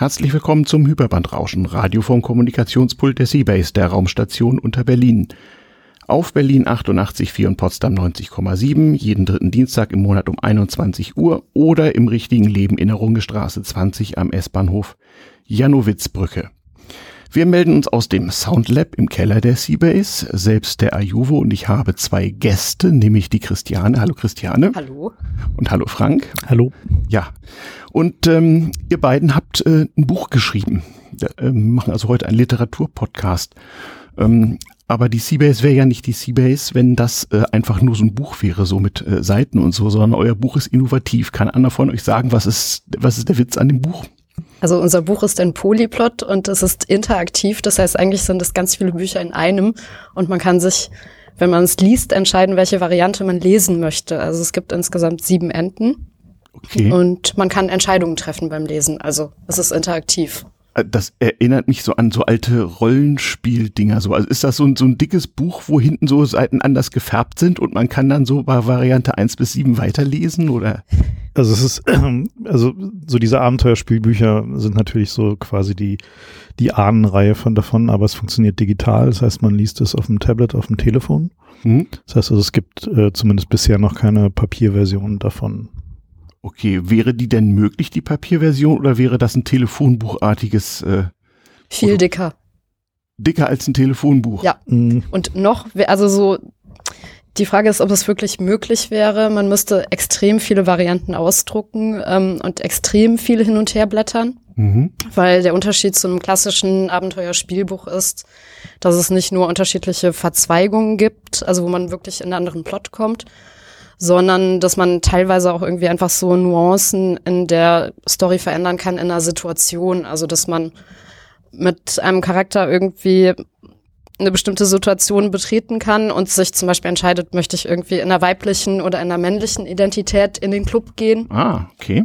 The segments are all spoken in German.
Herzlich willkommen zum Hyperbandrauschen, Radio vom Kommunikationspult der Seabase, der Raumstation unter Berlin. Auf Berlin 88,4 und Potsdam 90,7, jeden dritten Dienstag im Monat um 21 Uhr oder im richtigen Leben in der Rungestraße 20 am S-Bahnhof Janowitzbrücke. Wir melden uns aus dem Soundlab im Keller der Seabase, selbst der Ajuvo und ich habe zwei Gäste, nämlich die Christiane. Hallo Christiane. Hallo. Und hallo Frank. Hallo. Ja, und ähm, ihr beiden habt äh, ein Buch geschrieben. Wir äh, machen also heute einen Literaturpodcast. Ähm, aber die Seabase wäre ja nicht die Seabase, wenn das äh, einfach nur so ein Buch wäre, so mit äh, Seiten und so, sondern euer Buch ist innovativ. Kann einer von euch sagen, was ist, was ist der Witz an dem Buch? Also unser Buch ist ein Polyplot und es ist interaktiv. Das heißt, eigentlich sind es ganz viele Bücher in einem und man kann sich, wenn man es liest, entscheiden, welche Variante man lesen möchte. Also es gibt insgesamt sieben Enden. Okay. Und man kann Entscheidungen treffen beim Lesen. Also es ist interaktiv. Äh, das erinnert mich so an so alte Rollenspieldinger. So. Also ist das so ein, so ein dickes Buch, wo hinten so Seiten anders gefärbt sind und man kann dann so bei Variante 1 bis 7 weiterlesen oder? Also es ist, also so diese Abenteuerspielbücher sind natürlich so quasi die, die Ahnenreihe von davon, aber es funktioniert digital. Das heißt, man liest es auf dem Tablet, auf dem Telefon. Mhm. Das heißt also, es gibt äh, zumindest bisher noch keine Papierversion davon. Okay, wäre die denn möglich, die Papierversion, oder wäre das ein Telefonbuchartiges? Äh, Viel dicker. Dicker als ein Telefonbuch. Ja. Mhm. Und noch, also so, die Frage ist, ob es wirklich möglich wäre. Man müsste extrem viele Varianten ausdrucken ähm, und extrem viele hin und her blättern. Mhm. Weil der Unterschied zu einem klassischen Abenteuerspielbuch ist, dass es nicht nur unterschiedliche Verzweigungen gibt, also wo man wirklich in einen anderen Plot kommt, sondern dass man teilweise auch irgendwie einfach so Nuancen in der Story verändern kann in einer Situation. Also dass man mit einem Charakter irgendwie eine bestimmte Situation betreten kann und sich zum Beispiel entscheidet, möchte ich irgendwie in einer weiblichen oder in einer männlichen Identität in den Club gehen. Ah, okay.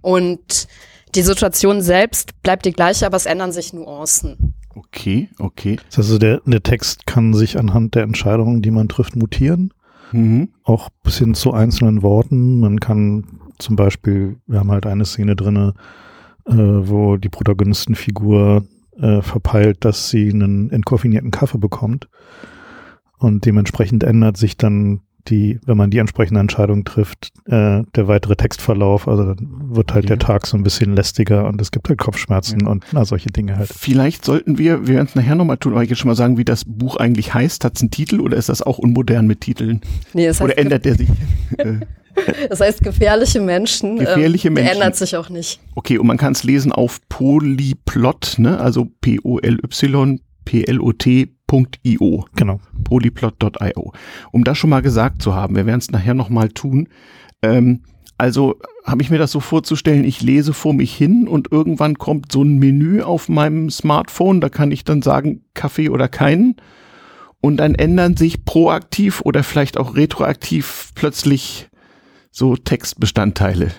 Und die Situation selbst bleibt die gleiche, aber es ändern sich Nuancen. Okay, okay. Das heißt also, der, der Text kann sich anhand der Entscheidungen, die man trifft, mutieren. Mhm. Auch bis hin zu einzelnen Worten. Man kann zum Beispiel, wir haben halt eine Szene drinne, äh, wo die Protagonistenfigur äh, verpeilt, dass sie einen entkoffinierten Kaffee bekommt. Und dementsprechend ändert sich dann die, wenn man die entsprechende Entscheidung trifft, äh, der weitere Textverlauf, also dann wird halt ja. der Tag so ein bisschen lästiger und es gibt halt Kopfschmerzen ja. und na, solche Dinge halt. Vielleicht sollten wir, wir werden es nachher nochmal tun, aber ich jetzt schon mal sagen, wie das Buch eigentlich heißt. Hat es einen Titel oder ist das auch unmodern mit Titeln? Nee, es heißt oder ändert der sich? Äh? das heißt gefährliche Menschen. Gefährliche ähm, Menschen. Ändert sich auch nicht. Okay, und man kann es lesen auf Polyplot, ne? Also P-O-L-Y, P-L-O-T polyplot.io. Genau. Polyplot.io. Um das schon mal gesagt zu haben, wir werden es nachher nochmal tun. Ähm, also habe ich mir das so vorzustellen, ich lese vor mich hin und irgendwann kommt so ein Menü auf meinem Smartphone, da kann ich dann sagen, Kaffee oder keinen. Und dann ändern sich proaktiv oder vielleicht auch retroaktiv plötzlich so Textbestandteile.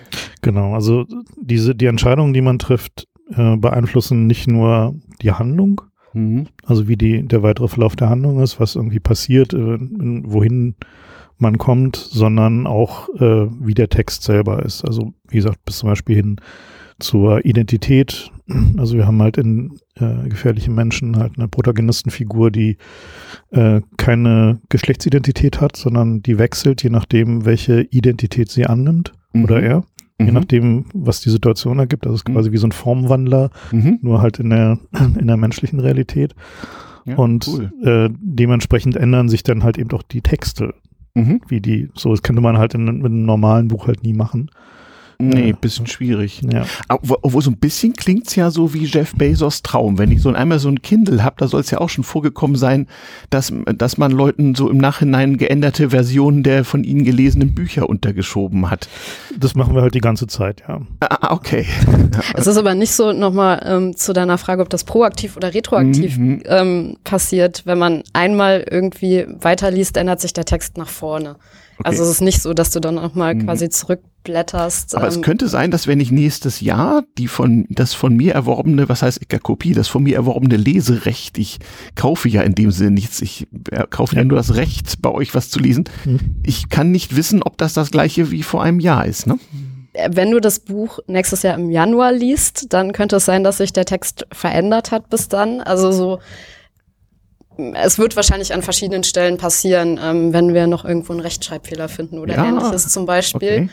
Genau, also diese, die Entscheidungen, die man trifft, äh, beeinflussen nicht nur die Handlung. Also wie die, der weitere Verlauf der Handlung ist, was irgendwie passiert, äh, wohin man kommt, sondern auch äh, wie der Text selber ist. Also wie gesagt, bis zum Beispiel hin zur Identität. Also wir haben halt in äh, gefährliche Menschen halt eine Protagonistenfigur, die äh, keine Geschlechtsidentität hat, sondern die wechselt, je nachdem, welche Identität sie annimmt mhm. oder er mhm. je nachdem, was die Situation ergibt. Das ist quasi mhm. wie so ein Formwandler, mhm. nur halt in der, in der menschlichen Realität. Ja, und cool. äh, dementsprechend ändern sich dann halt eben auch die Texte. Mhm. Wie die, so, das könnte man halt in, mit einem normalen Buch halt nie machen. Nee, bisschen schwierig. Ja. Obwohl so ein bisschen klingt's ja so wie Jeff Bezos Traum. Wenn ich so einmal so ein Kindle habe, da soll es ja auch schon vorgekommen sein, dass, dass man Leuten so im Nachhinein geänderte Versionen der von ihnen gelesenen Bücher untergeschoben hat. Das machen wir halt die ganze Zeit, ja. Ah, okay. Es ist aber nicht so nochmal ähm, zu deiner Frage, ob das proaktiv oder retroaktiv mhm. ähm, passiert. Wenn man einmal irgendwie weiterliest, ändert sich der Text nach vorne. Okay. Also es ist nicht so, dass du dann nochmal mhm. quasi zurückblätterst. Aber ähm, es könnte sein, dass wenn ich nächstes Jahr die von, das von mir erworbene, was heißt ich Kopie, das von mir erworbene Leserecht, ich kaufe ja in dem Sinne nichts, ich äh, kaufe ja. ja nur das Recht, bei euch was zu lesen. Mhm. Ich kann nicht wissen, ob das das gleiche wie vor einem Jahr ist, ne? wenn du das Buch nächstes Jahr im Januar liest, dann könnte es sein, dass sich der Text verändert hat bis dann. Also so, es wird wahrscheinlich an verschiedenen Stellen passieren, ähm, wenn wir noch irgendwo einen Rechtschreibfehler finden oder ja, ähnliches zum Beispiel. Okay.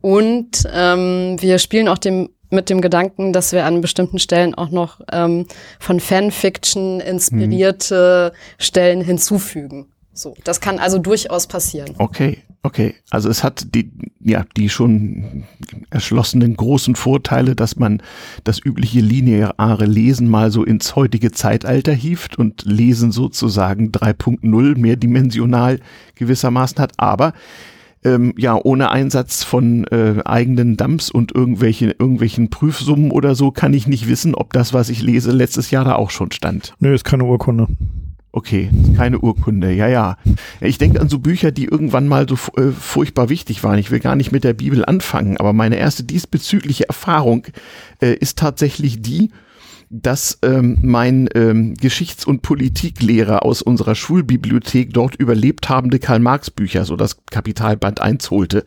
Und ähm, wir spielen auch dem mit dem Gedanken, dass wir an bestimmten Stellen auch noch ähm, von Fanfiction inspirierte hm. Stellen hinzufügen. So, das kann also durchaus passieren. Okay, okay. Also es hat die, ja, die schon erschlossenen großen Vorteile, dass man das übliche lineare Lesen mal so ins heutige Zeitalter hieft und Lesen sozusagen 3.0 mehrdimensional gewissermaßen hat. Aber ähm, ja, ohne Einsatz von äh, eigenen Dumps und irgendwelche, irgendwelchen Prüfsummen oder so, kann ich nicht wissen, ob das, was ich lese, letztes Jahr da auch schon stand. Nö, ist keine Urkunde. Okay, keine Urkunde, ja, ja. Ich denke an so Bücher, die irgendwann mal so äh, furchtbar wichtig waren. Ich will gar nicht mit der Bibel anfangen, aber meine erste diesbezügliche Erfahrung äh, ist tatsächlich die, dass ähm, mein ähm, Geschichts- und Politiklehrer aus unserer Schulbibliothek dort überlebt habende Karl-Marx-Bücher, so das Kapitalband 1 holte,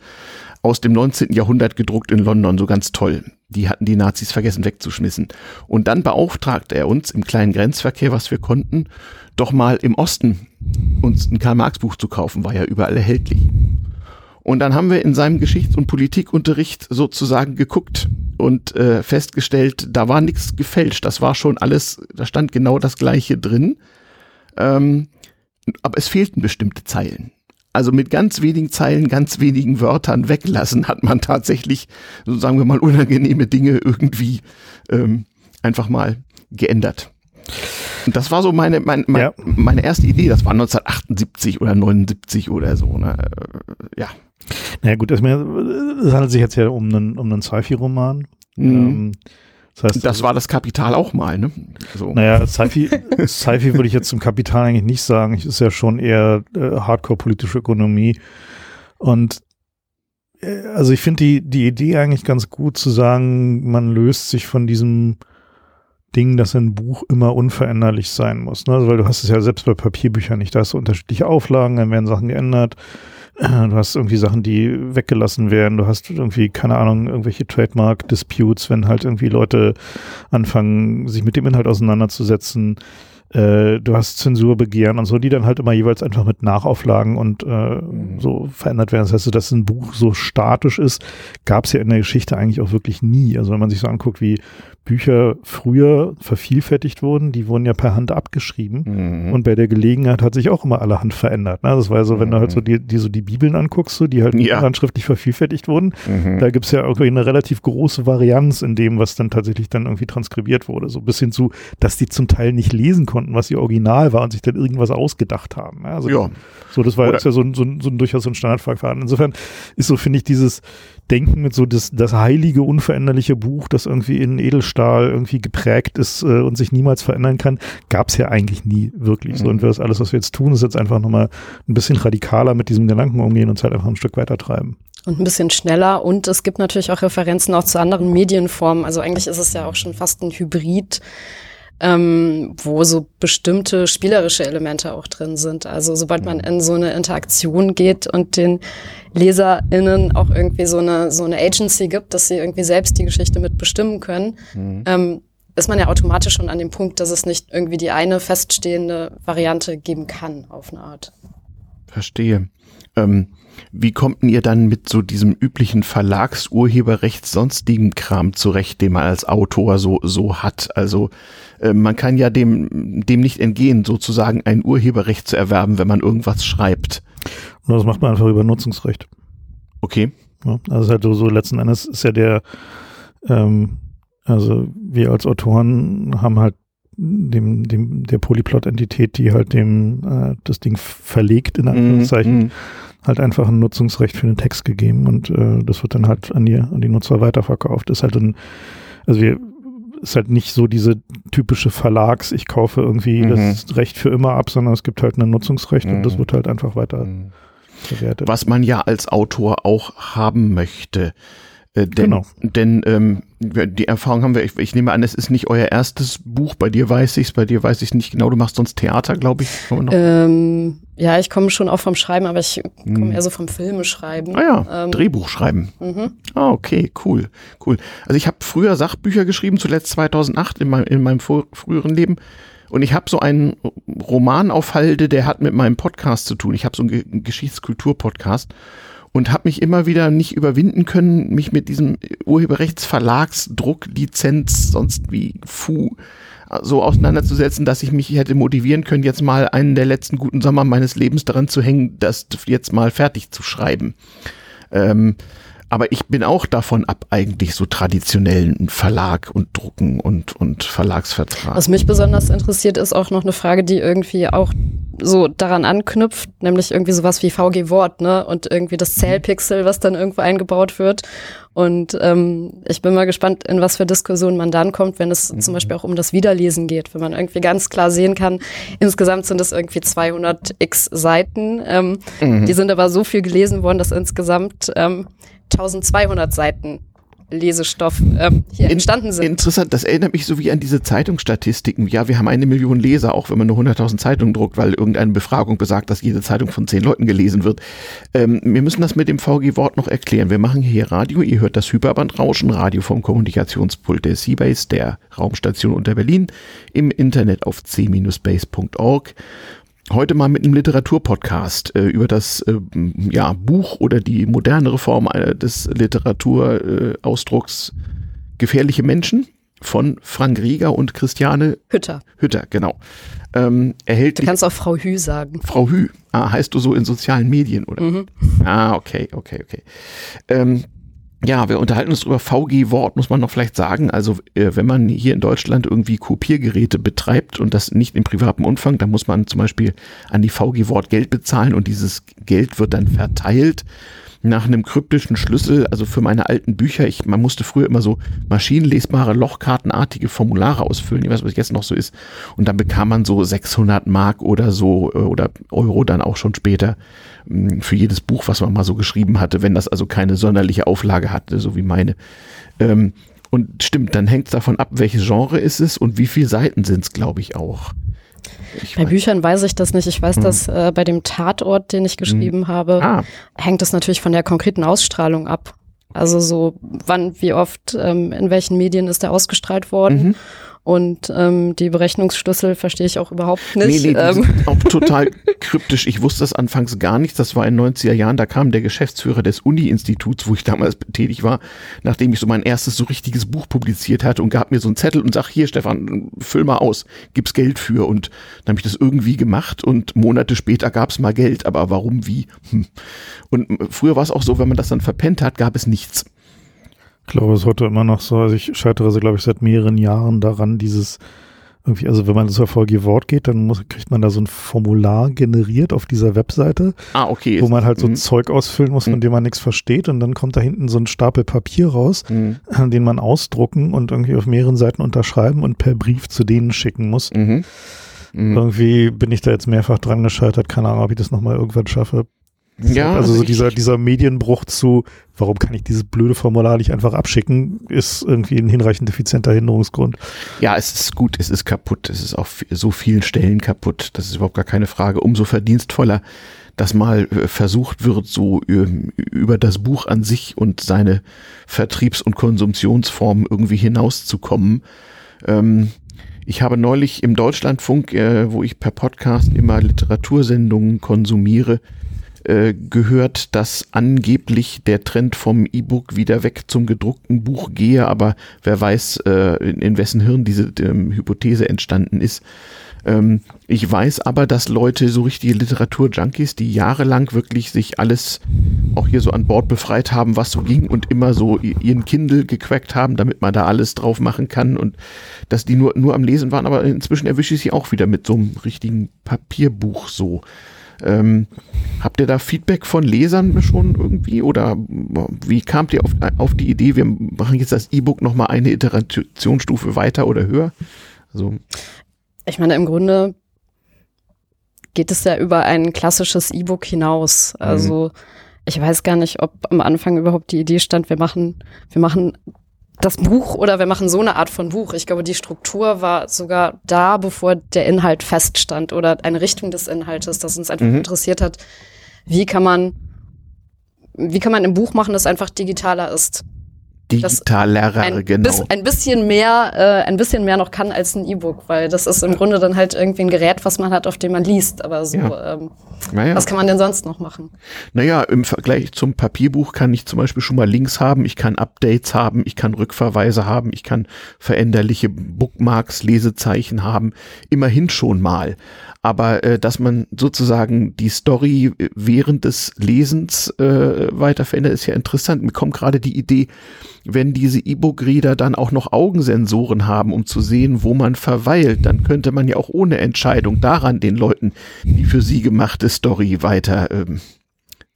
aus dem 19. Jahrhundert gedruckt in London, so ganz toll. Die hatten die Nazis vergessen wegzuschmissen. Und dann beauftragte er uns im kleinen Grenzverkehr, was wir konnten, doch mal im Osten uns ein Karl-Marx-Buch zu kaufen, war ja überall erhältlich. Und dann haben wir in seinem Geschichts- und Politikunterricht sozusagen geguckt und äh, festgestellt, da war nichts gefälscht. Das war schon alles, da stand genau das Gleiche drin. Ähm, aber es fehlten bestimmte Zeilen. Also mit ganz wenigen Zeilen, ganz wenigen Wörtern weglassen, hat man tatsächlich, so sagen wir mal, unangenehme Dinge irgendwie ähm, einfach mal geändert. Das war so meine, meine, meine, ja. meine erste Idee. Das war 1978 oder 79 oder so. Ne? Äh, ja. Naja gut, es handelt sich jetzt ja um einen, um einen Sci-Fi-Roman. Mhm. Ähm, das, heißt, das war das Kapital auch mal, ne? So. Naja, Sci-Fi Sci würde ich jetzt zum Kapital eigentlich nicht sagen. Es ist ja schon eher äh, Hardcore-politische Ökonomie. Und äh, also ich finde die, die Idee eigentlich ganz gut zu sagen, man löst sich von diesem Ding, dass ein Buch immer unveränderlich sein muss. Ne? Also, weil du hast es ja selbst bei Papierbüchern nicht. Da hast du unterschiedliche Auflagen, dann werden Sachen geändert. Du hast irgendwie Sachen, die weggelassen werden. Du hast irgendwie, keine Ahnung, irgendwelche Trademark-Disputes, wenn halt irgendwie Leute anfangen, sich mit dem Inhalt auseinanderzusetzen. Äh, du hast Zensurbegehren und so, die dann halt immer jeweils einfach mit Nachauflagen und äh, mhm. so verändert werden. Das heißt, dass ein Buch so statisch ist, gab es ja in der Geschichte eigentlich auch wirklich nie. Also wenn man sich so anguckt, wie Bücher früher vervielfältigt wurden, die wurden ja per Hand abgeschrieben mhm. und bei der Gelegenheit hat sich auch immer allerhand verändert. Ne? Das war so, wenn mhm. du halt so mhm. die, die, so die Bibeln anguckst, so, die halt ja. handschriftlich vervielfältigt wurden, mhm. da gibt's ja irgendwie eine relativ große Varianz in dem, was dann tatsächlich dann irgendwie transkribiert wurde. So bis hin zu, dass die zum Teil nicht lesen konnten, was ihr Original war und sich dann irgendwas ausgedacht haben. Ne? Also ja. so, das war jetzt ja so, so, so, ein durchaus so ein Standardverfahren. Insofern ist so, finde ich, dieses Denken mit so das, das heilige, unveränderliche Buch, das irgendwie in Edelstahl irgendwie geprägt ist äh, und sich niemals verändern kann, gab es ja eigentlich nie wirklich. Mhm. So, und das alles, was wir jetzt tun, ist jetzt einfach nochmal ein bisschen radikaler mit diesem Gedanken umgehen und es halt einfach ein Stück weiter treiben. Und ein bisschen schneller. Und es gibt natürlich auch Referenzen auch zu anderen Medienformen. Also eigentlich ist es ja auch schon fast ein Hybrid ähm, wo so bestimmte spielerische Elemente auch drin sind. Also sobald man in so eine Interaktion geht und den LeserInnen auch irgendwie so eine, so eine Agency gibt, dass sie irgendwie selbst die Geschichte mitbestimmen können, mhm. ähm, ist man ja automatisch schon an dem Punkt, dass es nicht irgendwie die eine feststehende Variante geben kann, auf eine Art. Verstehe. Ähm, wie kommt ihr dann mit so diesem üblichen Verlagsurheberrecht sonstigen Kram zurecht, den man als Autor so, so hat? Also äh, man kann ja dem, dem nicht entgehen, sozusagen ein Urheberrecht zu erwerben, wenn man irgendwas schreibt. Und das macht man einfach über Nutzungsrecht. Okay. Ja, also halt so, so letzten Endes ist ja der, ähm, also wir als Autoren haben halt dem, dem, der Polyplot-Entität, die halt dem äh, das Ding verlegt, in mhm, Anführungszeichen, mm, halt einfach ein Nutzungsrecht für den Text gegeben und äh, das wird dann halt an die, an die Nutzer weiterverkauft. Das ist halt ein, also wir ist halt nicht so diese typische Verlags, ich kaufe irgendwie mhm. das Recht für immer ab, sondern es gibt halt ein Nutzungsrecht mhm. und das mhm. wird halt einfach weiter mhm. bewertet. Was man ja als Autor auch haben möchte. Äh, denn, genau. Denn ähm, die Erfahrung haben wir, ich, ich, nehme an, es ist nicht euer erstes Buch, bei dir weiß ich es, bei dir weiß ich es nicht genau, du machst sonst Theater, glaube ich. Ähm, ja, ich komme schon auch vom Schreiben, aber ich komme hm. eher so vom Filme schreiben. Ah ja, ähm, Drehbuch schreiben. Mhm. Ah, okay, cool, cool. Also ich habe früher Sachbücher geschrieben, zuletzt 2008 in, mein, in meinem vor, früheren Leben. Und ich habe so einen Roman auf Halde, der hat mit meinem Podcast zu tun. Ich habe so einen Geschichtskultur-Podcast und habe mich immer wieder nicht überwinden können, mich mit diesem Urheberrechtsverlagsdruck, Lizenz, sonst wie Fu so auseinanderzusetzen, dass ich mich hätte motivieren können, jetzt mal einen der letzten guten Sommer meines Lebens daran zu hängen, das jetzt mal fertig zu schreiben. Ähm, aber ich bin auch davon ab, eigentlich so traditionellen Verlag und Drucken und, und Verlagsvertrag. Was mich besonders interessiert, ist auch noch eine Frage, die irgendwie auch so daran anknüpft, nämlich irgendwie sowas wie VG Wort, ne? Und irgendwie das Zählpixel, was dann irgendwo eingebaut wird. Und ähm, ich bin mal gespannt, in was für Diskussionen man dann kommt, wenn es mhm. zum Beispiel auch um das Wiederlesen geht, wenn man irgendwie ganz klar sehen kann, insgesamt sind es irgendwie 200 x Seiten. Ähm, mhm. Die sind aber so viel gelesen worden, dass insgesamt ähm, 1200 Seiten Lesestoff ähm, hier entstanden sind. Interessant, das erinnert mich so wie an diese Zeitungsstatistiken. Ja, wir haben eine Million Leser, auch wenn man nur 100.000 Zeitungen druckt, weil irgendeine Befragung besagt, dass jede Zeitung von zehn Leuten gelesen wird. Ähm, wir müssen das mit dem VG-Wort noch erklären. Wir machen hier Radio, ihr hört das Hyperbandrauschen, Radio vom Kommunikationspult der Seabase, der Raumstation unter Berlin, im Internet auf c-base.org heute mal mit einem Literaturpodcast äh, über das äh, ja, Buch oder die modernere Form äh, des Literaturausdrucks Gefährliche Menschen von Frank Rieger und Christiane Hütter. Hütter, genau. Ähm, erhält du kannst auch Frau Hü sagen. Frau Hü, ah, heißt du so in sozialen Medien, oder? Mhm. Ah, okay, okay, okay. Ähm, ja, wir unterhalten uns über VG-Wort, muss man noch vielleicht sagen. Also äh, wenn man hier in Deutschland irgendwie Kopiergeräte betreibt und das nicht im privaten Umfang, dann muss man zum Beispiel an die VG-Wort Geld bezahlen und dieses Geld wird dann verteilt nach einem kryptischen Schlüssel, also für meine alten Bücher, ich, man musste früher immer so maschinenlesbare, lochkartenartige Formulare ausfüllen, ich weiß, was jetzt noch so ist, und dann bekam man so 600 Mark oder so, äh, oder Euro dann auch schon später mm, für jedes Buch, was man mal so geschrieben hatte, wenn das also keine sonderliche Auflage hatte, so wie meine. Ähm, und stimmt, dann hängt es davon ab, welches Genre ist es und wie viele Seiten sind es, glaube ich, auch. Ich bei. Büchern weiß ich das nicht. Ich weiß, hm. dass äh, bei dem Tatort, den ich hm. geschrieben hm. habe, ah. hängt es natürlich von der konkreten Ausstrahlung ab. Also so, wann, wie oft, ähm, in welchen Medien ist der ausgestrahlt worden. Mhm. Und ähm, die Berechnungsschlüssel verstehe ich auch überhaupt nicht. Nee, nee, ähm. auch total kryptisch. Ich wusste das anfangs gar nicht. Das war in den 90er Jahren. Da kam der Geschäftsführer des Uni-Instituts, wo ich damals tätig war, nachdem ich so mein erstes so richtiges Buch publiziert hatte und gab mir so einen Zettel und sagt, hier Stefan, füll mal aus, gib's Geld für. Und dann habe ich das irgendwie gemacht und Monate später gab's mal Geld. Aber warum, wie? Hm. Und früher war es auch so, wenn man das dann verpennt hat, gab es nichts. Ich glaube, es ist heute immer noch so. Also ich scheitere, so, glaube ich, seit mehreren Jahren daran, dieses irgendwie, also wenn man zur VG Wort geht, dann muss, kriegt man da so ein Formular generiert auf dieser Webseite. Ah, okay. Wo man halt so ein mhm. Zeug ausfüllen muss, von mhm. dem man nichts versteht. Und dann kommt da hinten so ein Stapel Papier raus, mhm. den man ausdrucken und irgendwie auf mehreren Seiten unterschreiben und per Brief zu denen schicken muss. Mhm. Mhm. Irgendwie bin ich da jetzt mehrfach dran gescheitert. Keine Ahnung, ob ich das nochmal irgendwann schaffe. Ja, also so dieser, dieser Medienbruch zu, warum kann ich dieses blöde Formular nicht einfach abschicken, ist irgendwie ein hinreichend effizienter Hinderungsgrund. Ja, es ist gut, es ist kaputt, es ist auf so vielen Stellen kaputt, das ist überhaupt gar keine Frage. Umso verdienstvoller, dass mal äh, versucht wird, so ähm, über das Buch an sich und seine Vertriebs- und Konsumtionsformen irgendwie hinauszukommen. Ähm, ich habe neulich im Deutschlandfunk, äh, wo ich per Podcast immer Literatursendungen konsumiere, äh, gehört, dass angeblich der Trend vom E-Book wieder weg zum gedruckten Buch gehe, aber wer weiß, äh, in, in, wessen Hirn diese ähm, Hypothese entstanden ist. Ähm, ich weiß aber, dass Leute, so richtige Literatur-Junkies, die jahrelang wirklich sich alles auch hier so an Bord befreit haben, was so ging und immer so ihren Kindle gequackt haben, damit man da alles drauf machen kann und dass die nur, nur am Lesen waren, aber inzwischen erwische ich sie auch wieder mit so einem richtigen Papierbuch so. Ähm, habt ihr da Feedback von Lesern schon irgendwie oder wie kamt ihr auf, auf die Idee, wir machen jetzt das E-Book nochmal eine Iterationsstufe weiter oder höher? So. Ich meine, im Grunde geht es ja über ein klassisches E-Book hinaus. Also mhm ich weiß gar nicht, ob am Anfang überhaupt die Idee stand, wir machen, wir machen das Buch oder wir machen so eine Art von Buch. Ich glaube, die Struktur war sogar da, bevor der Inhalt feststand oder eine Richtung des Inhaltes, das uns einfach mhm. interessiert hat. Wie kann man, wie kann man ein Buch machen, das einfach digitaler ist? Digitaler, ein genau. Bis, ein bisschen mehr, äh, ein bisschen mehr noch kann als ein E-Book, weil das ist im Grunde dann halt irgendwie ein Gerät, was man hat, auf dem man liest. Aber so, ja. ähm, naja. was kann man denn sonst noch machen? Naja, im Vergleich zum Papierbuch kann ich zum Beispiel schon mal Links haben, ich kann Updates haben, ich kann Rückverweise haben, ich kann veränderliche Bookmarks, Lesezeichen haben. Immerhin schon mal aber äh, dass man sozusagen die Story während des Lesens äh, weiter verändert, ist ja interessant. Mir kommt gerade die Idee, wenn diese E-Book-Reader dann auch noch Augensensoren haben, um zu sehen, wo man verweilt, dann könnte man ja auch ohne Entscheidung daran den Leuten die für sie gemachte Story weiter ähm,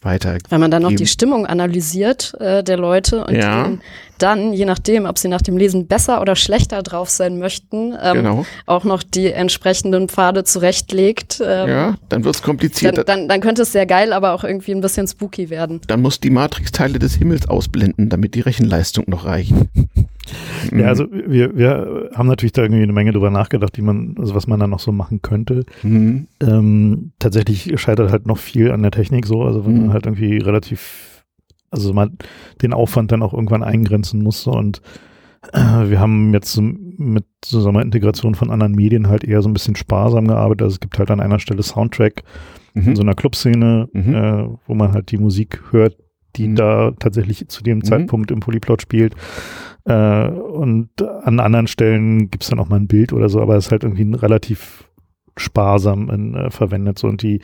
weiter. Wenn man dann noch die Stimmung analysiert äh, der Leute und ja. dann, je nachdem, ob sie nach dem Lesen besser oder schlechter drauf sein möchten, ähm, genau. auch noch die entsprechenden Pfade zurechtlegt. Ähm, ja, dann wird's kompliziert. Dann, dann, dann, könnte es sehr geil, aber auch irgendwie ein bisschen spooky werden. Dann muss die Matrix-Teile des Himmels ausblenden, damit die Rechenleistung noch reicht. Ja, also wir, wir haben natürlich da irgendwie eine Menge drüber nachgedacht, wie man, also was man da noch so machen könnte. Mhm. Ähm, tatsächlich scheitert halt noch viel an der Technik so, also wenn mhm. man halt irgendwie relativ, also man den Aufwand dann auch irgendwann eingrenzen muss so, und äh, wir haben jetzt mit Integration von anderen Medien halt eher so ein bisschen sparsam gearbeitet. Also es gibt halt an einer Stelle Soundtrack mhm. in so einer Clubszene, mhm. äh, wo man halt die Musik hört, die mhm. da tatsächlich zu dem mhm. Zeitpunkt im Polyplot spielt. Äh, und an anderen Stellen gibt's dann auch mal ein Bild oder so, aber es ist halt irgendwie relativ sparsam in, äh, verwendet. So und die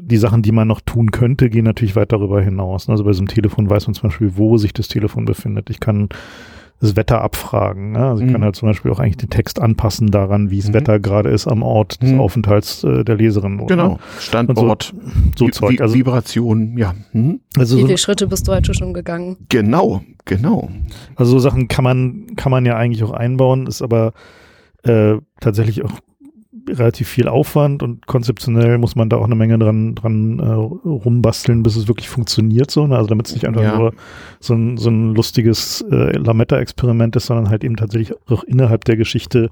die Sachen, die man noch tun könnte, gehen natürlich weit darüber hinaus. Also bei so einem Telefon weiß man zum Beispiel, wo sich das Telefon befindet. Ich kann das Wetter abfragen. Ne? Also ich mhm. kann halt zum Beispiel auch eigentlich den Text anpassen daran, wie es mhm. Wetter gerade ist am Ort des mhm. Aufenthalts äh, der Leserin. Oder? Genau, Standort, so, so Zeug. Also, Vibration, ja. Mhm. Also wie viele Schritte bist du heute schon gegangen? Genau, genau. Also so Sachen kann man, kann man ja eigentlich auch einbauen, ist aber äh, tatsächlich auch relativ viel Aufwand und konzeptionell muss man da auch eine Menge dran, dran äh, rumbasteln, bis es wirklich funktioniert so. Ne? Also damit es nicht einfach ja. nur so ein, so ein lustiges äh, Lametta-Experiment ist, sondern halt eben tatsächlich auch innerhalb der Geschichte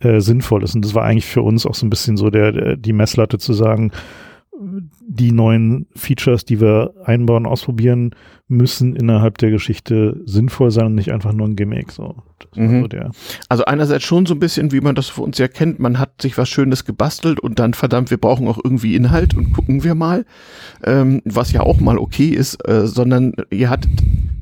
äh, sinnvoll ist. Und das war eigentlich für uns auch so ein bisschen so der, der die Messlatte zu sagen, die neuen Features, die wir einbauen, ausprobieren, müssen innerhalb der Geschichte sinnvoll sein und nicht einfach nur ein Gimmick. So. Mhm. So also einerseits schon so ein bisschen, wie man das für uns ja kennt, man hat sich was Schönes gebastelt und dann verdammt, wir brauchen auch irgendwie Inhalt und gucken wir mal, ähm, was ja auch mal okay ist, äh, sondern ihr hattet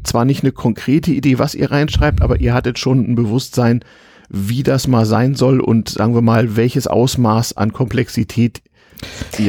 zwar nicht eine konkrete Idee, was ihr reinschreibt, aber ihr hattet schon ein Bewusstsein, wie das mal sein soll und sagen wir mal, welches Ausmaß an Komplexität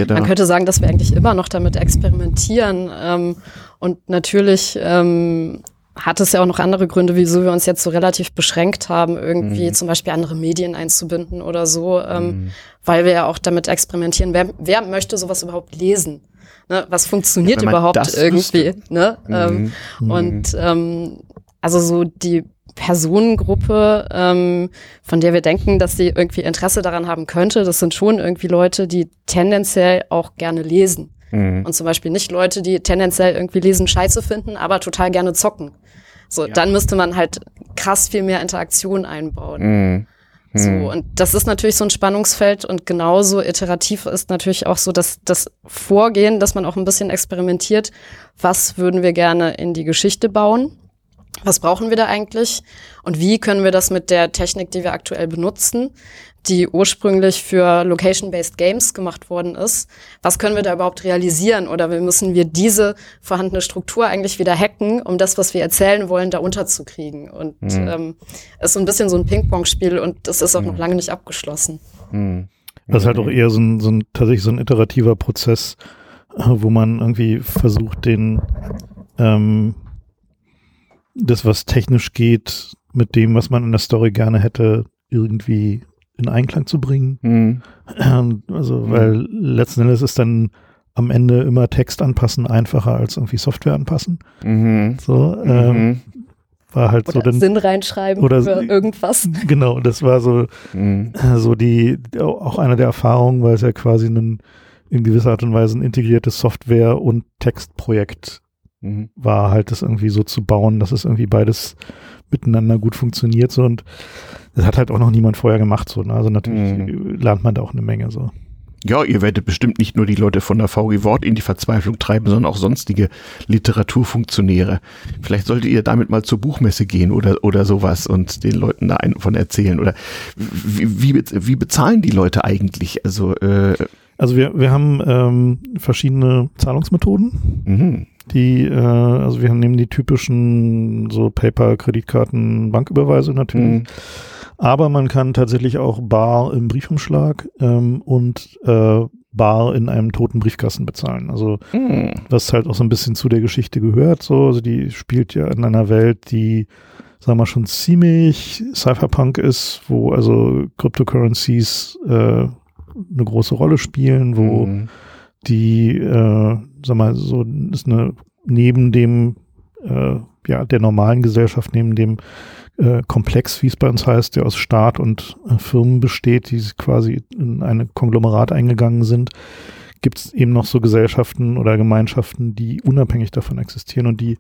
man könnte sagen, dass wir eigentlich immer noch damit experimentieren. Ähm, und natürlich ähm, hat es ja auch noch andere Gründe, wieso wir uns jetzt so relativ beschränkt haben, irgendwie mhm. zum Beispiel andere Medien einzubinden oder so, ähm, mhm. weil wir ja auch damit experimentieren. Wer, wer möchte sowas überhaupt lesen? Ne? Was funktioniert ja, überhaupt irgendwie? Ne? Mhm. Ähm, mhm. Und ähm, also so die Personengruppe, ähm, von der wir denken, dass sie irgendwie Interesse daran haben könnte. Das sind schon irgendwie Leute, die tendenziell auch gerne lesen. Mhm. Und zum Beispiel nicht Leute, die tendenziell irgendwie lesen scheiße finden, aber total gerne zocken. So, ja. dann müsste man halt krass viel mehr Interaktion einbauen. Mhm. So, mhm. und das ist natürlich so ein Spannungsfeld und genauso iterativ ist natürlich auch so, dass das Vorgehen, dass man auch ein bisschen experimentiert, was würden wir gerne in die Geschichte bauen was brauchen wir da eigentlich und wie können wir das mit der Technik, die wir aktuell benutzen, die ursprünglich für Location-Based Games gemacht worden ist, was können wir da überhaupt realisieren oder müssen wir diese vorhandene Struktur eigentlich wieder hacken, um das, was wir erzählen wollen, da unterzukriegen. Und mhm. ähm, ist so ein bisschen so ein Ping-Pong-Spiel und das ist auch mhm. noch lange nicht abgeschlossen. Mhm. Das ist halt auch eher so ein, so ein tatsächlich so ein iterativer Prozess, äh, wo man irgendwie versucht, den ähm, das, was technisch geht, mit dem, was man in der Story gerne hätte, irgendwie in Einklang zu bringen. Mhm. Also, mhm. weil letzten Endes ist dann am Ende immer Text anpassen einfacher als irgendwie Software anpassen. Mhm. So, ähm, mhm. war halt oder so dann Sinn reinschreiben oder für irgendwas. Genau, das war so mhm. so die auch eine der Erfahrungen, weil es ja quasi ein in gewisser Art und Weise ein integriertes Software- und Textprojekt mhm. war, halt das irgendwie so zu bauen, dass es irgendwie beides miteinander gut funktioniert so und das hat halt auch noch niemand vorher gemacht so. Ne? Also natürlich mhm. lernt man da auch eine Menge so. Ja, ihr werdet bestimmt nicht nur die Leute von der VG Wort in die Verzweiflung treiben, sondern auch sonstige Literaturfunktionäre. Vielleicht solltet ihr damit mal zur Buchmesse gehen oder, oder sowas und den Leuten da von erzählen. Oder wie, wie, wie bezahlen die Leute eigentlich? Also, äh, also wir, wir haben ähm, verschiedene Zahlungsmethoden. Mhm. Die, äh, also wir nehmen die typischen so PayPal, Kreditkarten, Banküberweise natürlich. Mhm. Aber man kann tatsächlich auch bar im Briefumschlag ähm, und äh, bar in einem toten Briefkasten bezahlen. Also mm. was halt auch so ein bisschen zu der Geschichte gehört. So, also die spielt ja in einer Welt, die sagen wir schon ziemlich Cypherpunk ist, wo also Cryptocurrencies äh, eine große Rolle spielen, wo mm. die, äh, sag mal, so ist eine neben dem äh, ja der normalen Gesellschaft, neben dem äh, Komplex, wie es bei uns heißt, der aus Staat und äh, Firmen besteht, die quasi in eine Konglomerat eingegangen sind, gibt es eben noch so Gesellschaften oder Gemeinschaften, die unabhängig davon existieren und die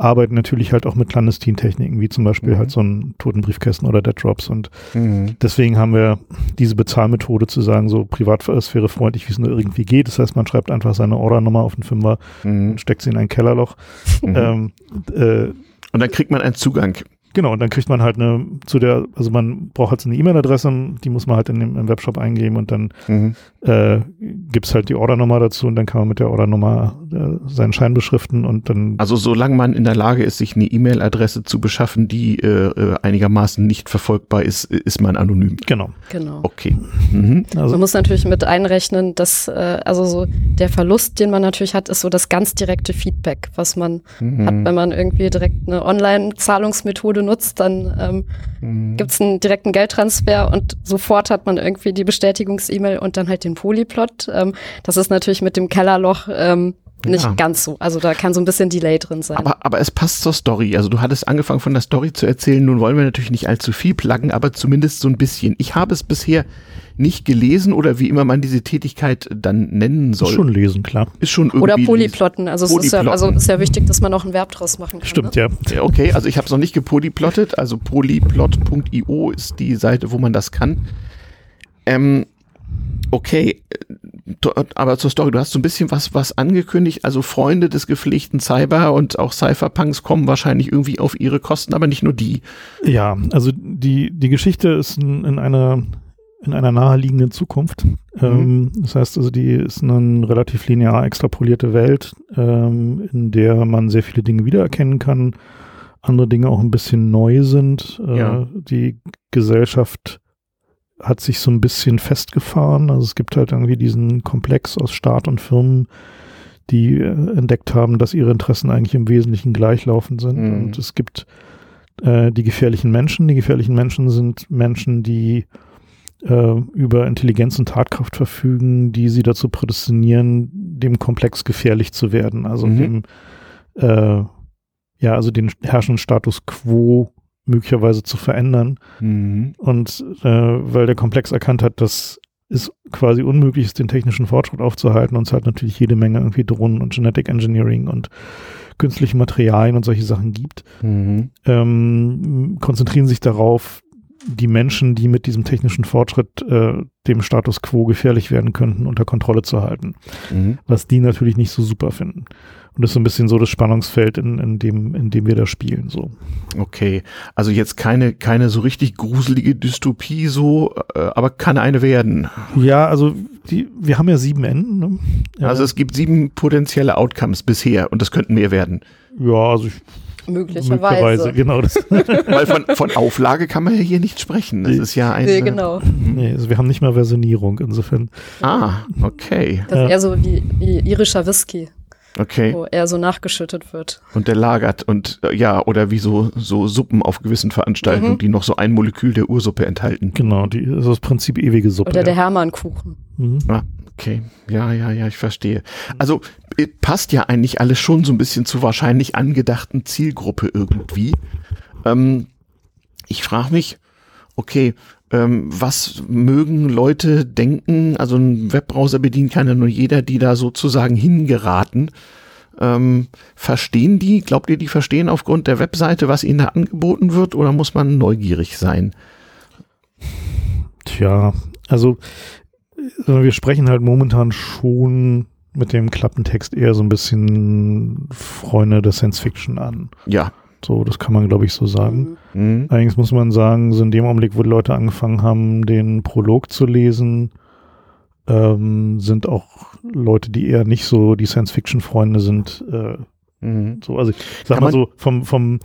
arbeiten natürlich halt auch mit Clandestin-Techniken, wie zum Beispiel mhm. halt so ein Totenbriefkästen oder Dead Drops. Und mhm. deswegen haben wir diese Bezahlmethode zu sagen, so Privatsphäre freundlich, wie es nur irgendwie geht. Das heißt, man schreibt einfach seine Ordernummer auf den Fünfer mhm. und steckt sie in ein Kellerloch. Mhm. Ähm, äh, und dann kriegt man einen Zugang. Genau, und dann kriegt man halt eine zu der, also man braucht halt so eine E-Mail-Adresse, die muss man halt in dem im Webshop eingeben und dann mhm. äh, gibt's halt die Ordernummer dazu und dann kann man mit der Ordernummer äh, seinen Schein beschriften und dann. Also solange man in der Lage ist, sich eine E-Mail-Adresse zu beschaffen, die äh, äh einigermaßen nicht verfolgbar ist, ist man anonym. Genau. Genau. Okay. Mhm. Also. Man muss natürlich mit einrechnen, dass äh, also so der Verlust, den man natürlich hat, ist so das ganz direkte Feedback, was man mhm. hat, wenn man irgendwie direkt eine Online-Zahlungsmethode benutzt, dann ähm, mhm. gibt es einen direkten Geldtransfer und sofort hat man irgendwie die Bestätigungs-E-Mail und dann halt den Polyplot. Ähm, das ist natürlich mit dem Kellerloch ähm, nicht ja. ganz so. Also da kann so ein bisschen Delay drin sein. Aber, aber es passt zur Story. Also du hattest angefangen von der Story zu erzählen. Nun wollen wir natürlich nicht allzu viel pluggen, aber zumindest so ein bisschen. Ich habe es bisher nicht gelesen oder wie immer man diese Tätigkeit dann nennen soll. Ist schon lesen, klar. Ist schon irgendwie Oder polyplotten. Also es ist ja, also ist ja wichtig, dass man auch ein Verb draus machen kann. Stimmt, ne? ja. ja. Okay, also ich habe es noch nicht gepolyplottet. Also polyplot.io ist die Seite, wo man das kann. Ähm, okay, aber zur Story, du hast so ein bisschen was, was angekündigt. Also Freunde des gepflegten Cyber und auch Cypherpunks kommen wahrscheinlich irgendwie auf ihre Kosten, aber nicht nur die. Ja, also die, die Geschichte ist in, in einer in einer naheliegenden Zukunft. Mhm. Ähm, das heißt also, die ist eine relativ linear extrapolierte Welt, ähm, in der man sehr viele Dinge wiedererkennen kann, andere Dinge auch ein bisschen neu sind. Äh, ja. Die Gesellschaft hat sich so ein bisschen festgefahren. Also es gibt halt irgendwie diesen Komplex aus Staat und Firmen, die äh, entdeckt haben, dass ihre Interessen eigentlich im Wesentlichen gleichlaufen sind. Mhm. Und es gibt äh, die gefährlichen Menschen. Die gefährlichen Menschen sind Menschen, die äh, über Intelligenz und Tatkraft verfügen, die sie dazu prädestinieren, dem Komplex gefährlich zu werden. Also mhm. dem, äh, ja, also den herrschenden Status quo möglicherweise zu verändern. Mhm. Und äh, weil der Komplex erkannt hat, dass es quasi unmöglich ist, den technischen Fortschritt aufzuhalten und es halt natürlich jede Menge irgendwie Drohnen und Genetic Engineering und künstliche Materialien und solche Sachen gibt, mhm. ähm, konzentrieren sich darauf, die Menschen, die mit diesem technischen Fortschritt äh, dem Status quo gefährlich werden könnten, unter Kontrolle zu halten. Mhm. Was die natürlich nicht so super finden. Und das ist so ein bisschen so das Spannungsfeld, in, in, dem, in dem wir da spielen. So. Okay, also jetzt keine, keine so richtig gruselige Dystopie, so, äh, aber kann eine werden. Ja, also die, wir haben ja sieben Enden. Ne? Ja. Also es gibt sieben potenzielle Outcomes bisher und das könnten mehr werden. Ja, also ich Möglicherweise. Genau das. Weil von, von Auflage kann man ja hier nicht sprechen. Das ist ja ein. Nee, genau. Nee, also wir haben nicht mal Versionierung, insofern. Ah, okay. Das ist eher so wie, wie irischer Whisky. Okay. Wo er so nachgeschüttet wird. Und der lagert und äh, ja, oder wie so, so Suppen auf gewissen Veranstaltungen, mhm. die noch so ein Molekül der Ursuppe enthalten. Genau, die ist das Prinzip ewige Suppe. Oder der Hermannkuchen. Mhm. Ah, okay. Ja, ja, ja, ich verstehe. Also äh, passt ja eigentlich alles schon so ein bisschen zur wahrscheinlich angedachten Zielgruppe irgendwie. Ähm, ich frage mich, okay, Ähm, was mögen Leute denken? Also ein Webbrowser bedient kann ja nur jeder, die da sozusagen hingeraten. Ähm, verstehen die, glaubt ihr, die verstehen aufgrund der Webseite, was ihnen da angeboten wird, oder muss man neugierig sein? Tja, also äh, wir sprechen halt momentan schon mit dem Klappentext eher so ein bisschen Freunde der Science Fiction an. Ja. So, das kann man, glaube ich, so sagen. Mhm. Allerdings muss man sagen, so in dem Augenblick, wo die Leute angefangen haben, den Prolog zu lesen, ähm, sind auch Leute, die eher nicht so die Science-Fiction-Freunde sind. Äh, Mhm. so, also ich sag Kann mal so, vom, vom,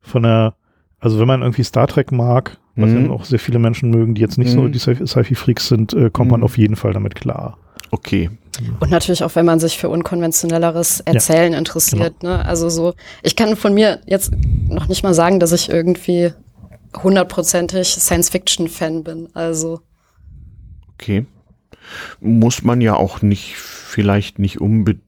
von der, also wenn man irgendwie Star Trek mag, was Mhm. ja auch sehr viele Menschen mögen, die jetzt nicht so Mhm. die Sci- Sci-Fi-Freaks sind, äh, kommt man Mhm. auf jeden Fall damit klar. Okay. Und natürlich auch, wenn man sich für unkonventionelleres Erzählen interessiert. Genau. Ne? Also so, ich kann von mir jetzt noch nicht mal sagen, dass ich irgendwie hundertprozentig Science-Fiction-Fan bin. Also Okay. Muss man ja auch nicht, vielleicht nicht unbedingt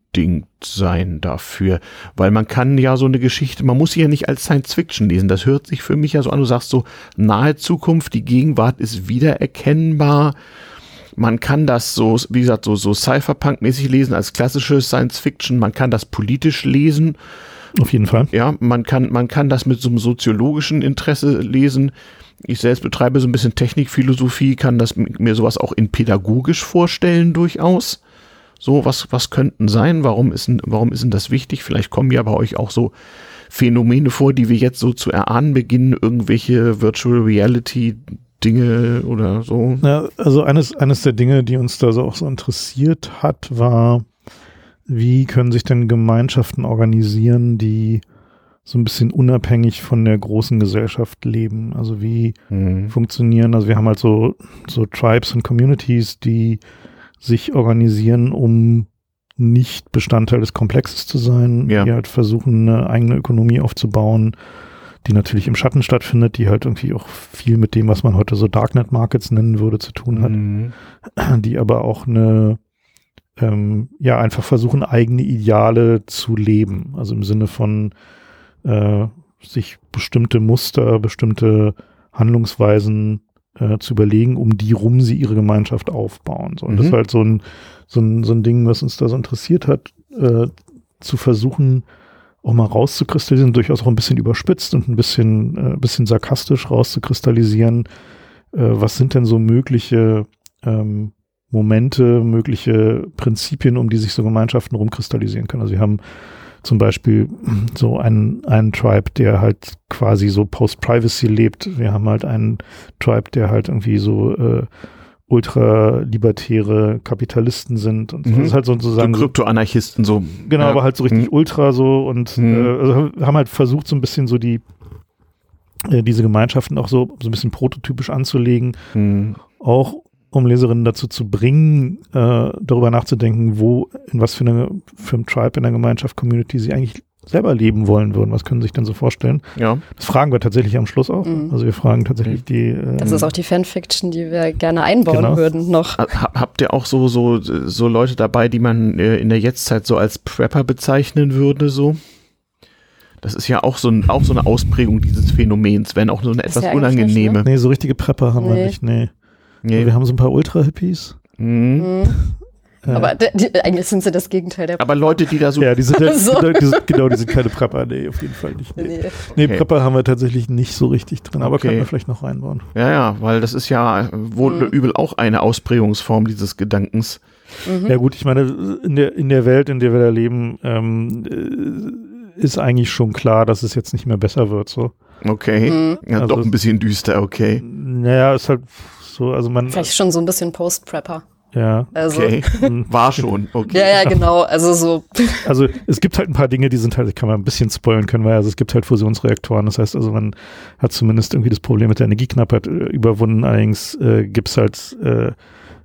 sein dafür, weil man kann ja so eine Geschichte, man muss sie ja nicht als Science Fiction lesen. Das hört sich für mich ja so an, du sagst so, nahe Zukunft, die Gegenwart ist wiedererkennbar. Man kann das so, wie gesagt, so, so Cypherpunk-mäßig lesen als klassische Science Fiction. Man kann das politisch lesen. Auf jeden Fall. Ja, man kann, man kann das mit so einem soziologischen Interesse lesen. Ich selbst betreibe so ein bisschen Technikphilosophie, kann das mir sowas auch in pädagogisch vorstellen durchaus. So, was, was könnten sein? Warum ist, denn, warum ist denn das wichtig? Vielleicht kommen ja bei euch auch so Phänomene vor, die wir jetzt so zu erahnen beginnen, irgendwelche Virtual Reality Dinge oder so. Ja, also eines, eines der Dinge, die uns da so auch so interessiert hat, war, wie können sich denn Gemeinschaften organisieren, die so ein bisschen unabhängig von der großen Gesellschaft leben? Also wie Hm. funktionieren, also wir haben halt so, so Tribes und Communities, die sich organisieren, um nicht Bestandteil des Komplexes zu sein, Ja. die halt versuchen, eine eigene Ökonomie aufzubauen, die natürlich im Schatten stattfindet, die halt irgendwie auch viel mit dem, was man heute so Darknet Markets nennen würde, zu tun hat, Hm. die aber auch eine, ähm, ja, einfach versuchen, eigene Ideale zu leben. Also im Sinne von äh, sich bestimmte Muster, bestimmte Handlungsweisen äh, zu überlegen, um die rum sie ihre Gemeinschaft aufbauen. So, und das Mhm. ist halt so ein, so, ein, so ein Ding, was uns da so interessiert hat, äh, zu versuchen, auch mal rauszukristallisieren, durchaus auch ein bisschen überspitzt und ein bisschen, äh, bisschen sarkastisch rauszukristallisieren, äh, was sind denn so mögliche ähm, Momente, mögliche Prinzipien, um die sich so Gemeinschaften rumkristallisieren können. Also wir haben zum Beispiel so einen, einen Tribe, der halt quasi so Post-Privacy lebt. Wir haben halt einen Tribe, der halt irgendwie so äh, ultralibertäre Kapitalisten sind und so. Mhm. Das ist halt So sozusagen so, Kryptoanarchisten so. genau, Ja. aber halt so richtig Mhm. ultra so und Mhm. äh, also haben halt versucht so ein bisschen so die äh, diese Gemeinschaften auch so so ein bisschen prototypisch anzulegen, Hm. auch um Leserinnen dazu zu bringen, äh, darüber nachzudenken, wo, in was für, eine, für ein Tribe in der Gemeinschaft, Community sie eigentlich selber leben wollen würden. Was können sie sich denn so vorstellen? Ja. Das fragen wir tatsächlich am Schluss auch. Mhm. Also wir fragen tatsächlich die. Äh, das ist auch die Fanfiction, die wir gerne einbauen Genau. würden noch. Ha- Habt ihr auch so, so, so Leute dabei, die man äh, in der Jetztzeit so als Prepper bezeichnen würde, so? Das ist ja auch so, ein, auch so eine Ausprägung dieses Phänomens, wenn auch so eine etwas ja eigentlich nicht, unangenehme. nee, so richtige Prepper haben wir Nee. nicht. Nee. Nee. Wir haben so ein paar Ultra-Hippies. Mhm. Mhm. Äh, Aber die, die, eigentlich sind sie das Gegenteil der Aber Leute, die da so. ja, die sind, halt, So. die sind genau, die sind keine Prepper. Nee, auf jeden Fall nicht. Nee, Nee. nee Okay. Prepper haben wir tatsächlich nicht so richtig drin, aber Okay. können wir vielleicht noch reinbauen. Ja, ja, weil das ist ja wohl Mhm. übel auch eine Ausprägungsform dieses Gedankens. Mhm. Ja gut, ich meine, in der, in der Welt, in der wir da leben, ähm, äh, ist eigentlich schon klar, dass es jetzt nicht mehr besser wird. So. Okay. Mhm. Ja, Also doch ein bisschen düster, okay. Naja, ist halt so, also man, Vielleicht schon so ein bisschen Post-Prepper. ja. Also, Okay. War schon, okay. ja, ja, genau. Also so, Also es gibt halt ein paar Dinge, die sind halt, kann man ein bisschen spoilen können, weil also es gibt halt Fusionsreaktoren. Das heißt also, man hat zumindest irgendwie das Problem mit der Energieknappheit äh, überwunden. Allerdings äh, gibt's halt, äh,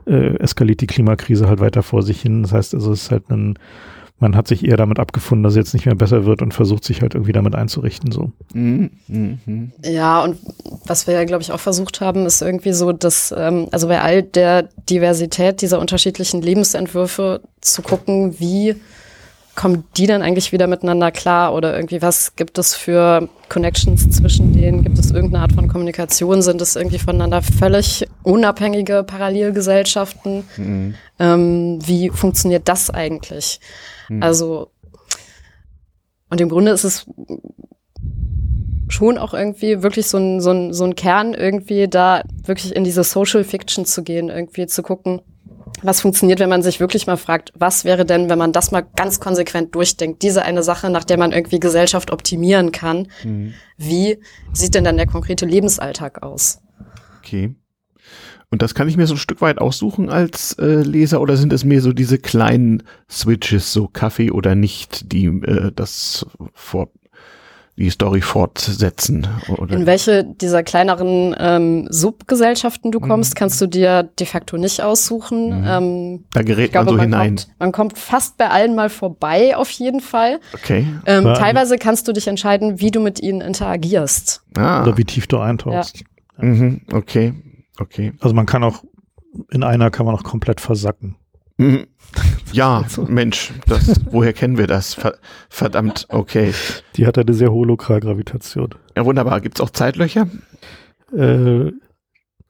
äh, eskaliert die Klimakrise halt weiter vor sich hin. Das heißt also, es ist halt ein, man hat sich eher damit abgefunden, dass es jetzt nicht mehr besser wird und versucht sich halt irgendwie damit einzurichten. So. Mhm. Mhm. ja, und was wir ja, glaube ich, auch versucht haben, ist irgendwie so, dass, ähm, also bei all der Diversität dieser unterschiedlichen Lebensentwürfe zu gucken, wie kommen die dann eigentlich wieder miteinander klar oder irgendwie was gibt es für Connections zwischen denen? Gibt es irgendeine Art von Kommunikation? Sind es irgendwie voneinander völlig unabhängige Parallelgesellschaften? Mhm. Ähm, wie funktioniert das eigentlich? Mhm. Also, und im Grunde ist es schon auch irgendwie wirklich so ein, so ein, so ein Kern irgendwie da wirklich in diese Social Fiction zu gehen, irgendwie zu gucken, was funktioniert, wenn man sich wirklich mal fragt, was wäre denn, wenn man das mal ganz konsequent durchdenkt, diese eine Sache, nach der man irgendwie Gesellschaft optimieren kann, mhm. wie sieht denn dann der konkrete Lebensalltag aus? Okay. Und das kann ich mir so ein Stück weit aussuchen als äh, Leser oder sind es mehr so diese kleinen Switches, so Kaffee oder nicht, die äh, das vor die Story fortsetzen. Oder? In welche dieser kleineren ähm, Subgesellschaften du kommst, mhm. kannst du dir de facto nicht aussuchen. Mhm. Ähm, da gerät glaube, man so man hinein. Kommt, man kommt fast bei allen mal vorbei, auf jeden Fall. Okay. Ähm, teilweise kannst du dich entscheiden, wie du mit ihnen interagierst. Ah. Oder wie tief du eintauchst. Ja. Mhm. Okay. Okay. Also man kann auch, in einer kann man auch komplett versacken. Mhm. Ja, Mensch, das, woher kennen wir das? Verdammt, okay. Die hat eine sehr hohe Lokalgravitation. Ja, wunderbar. Gibt es auch Zeitlöcher? Äh,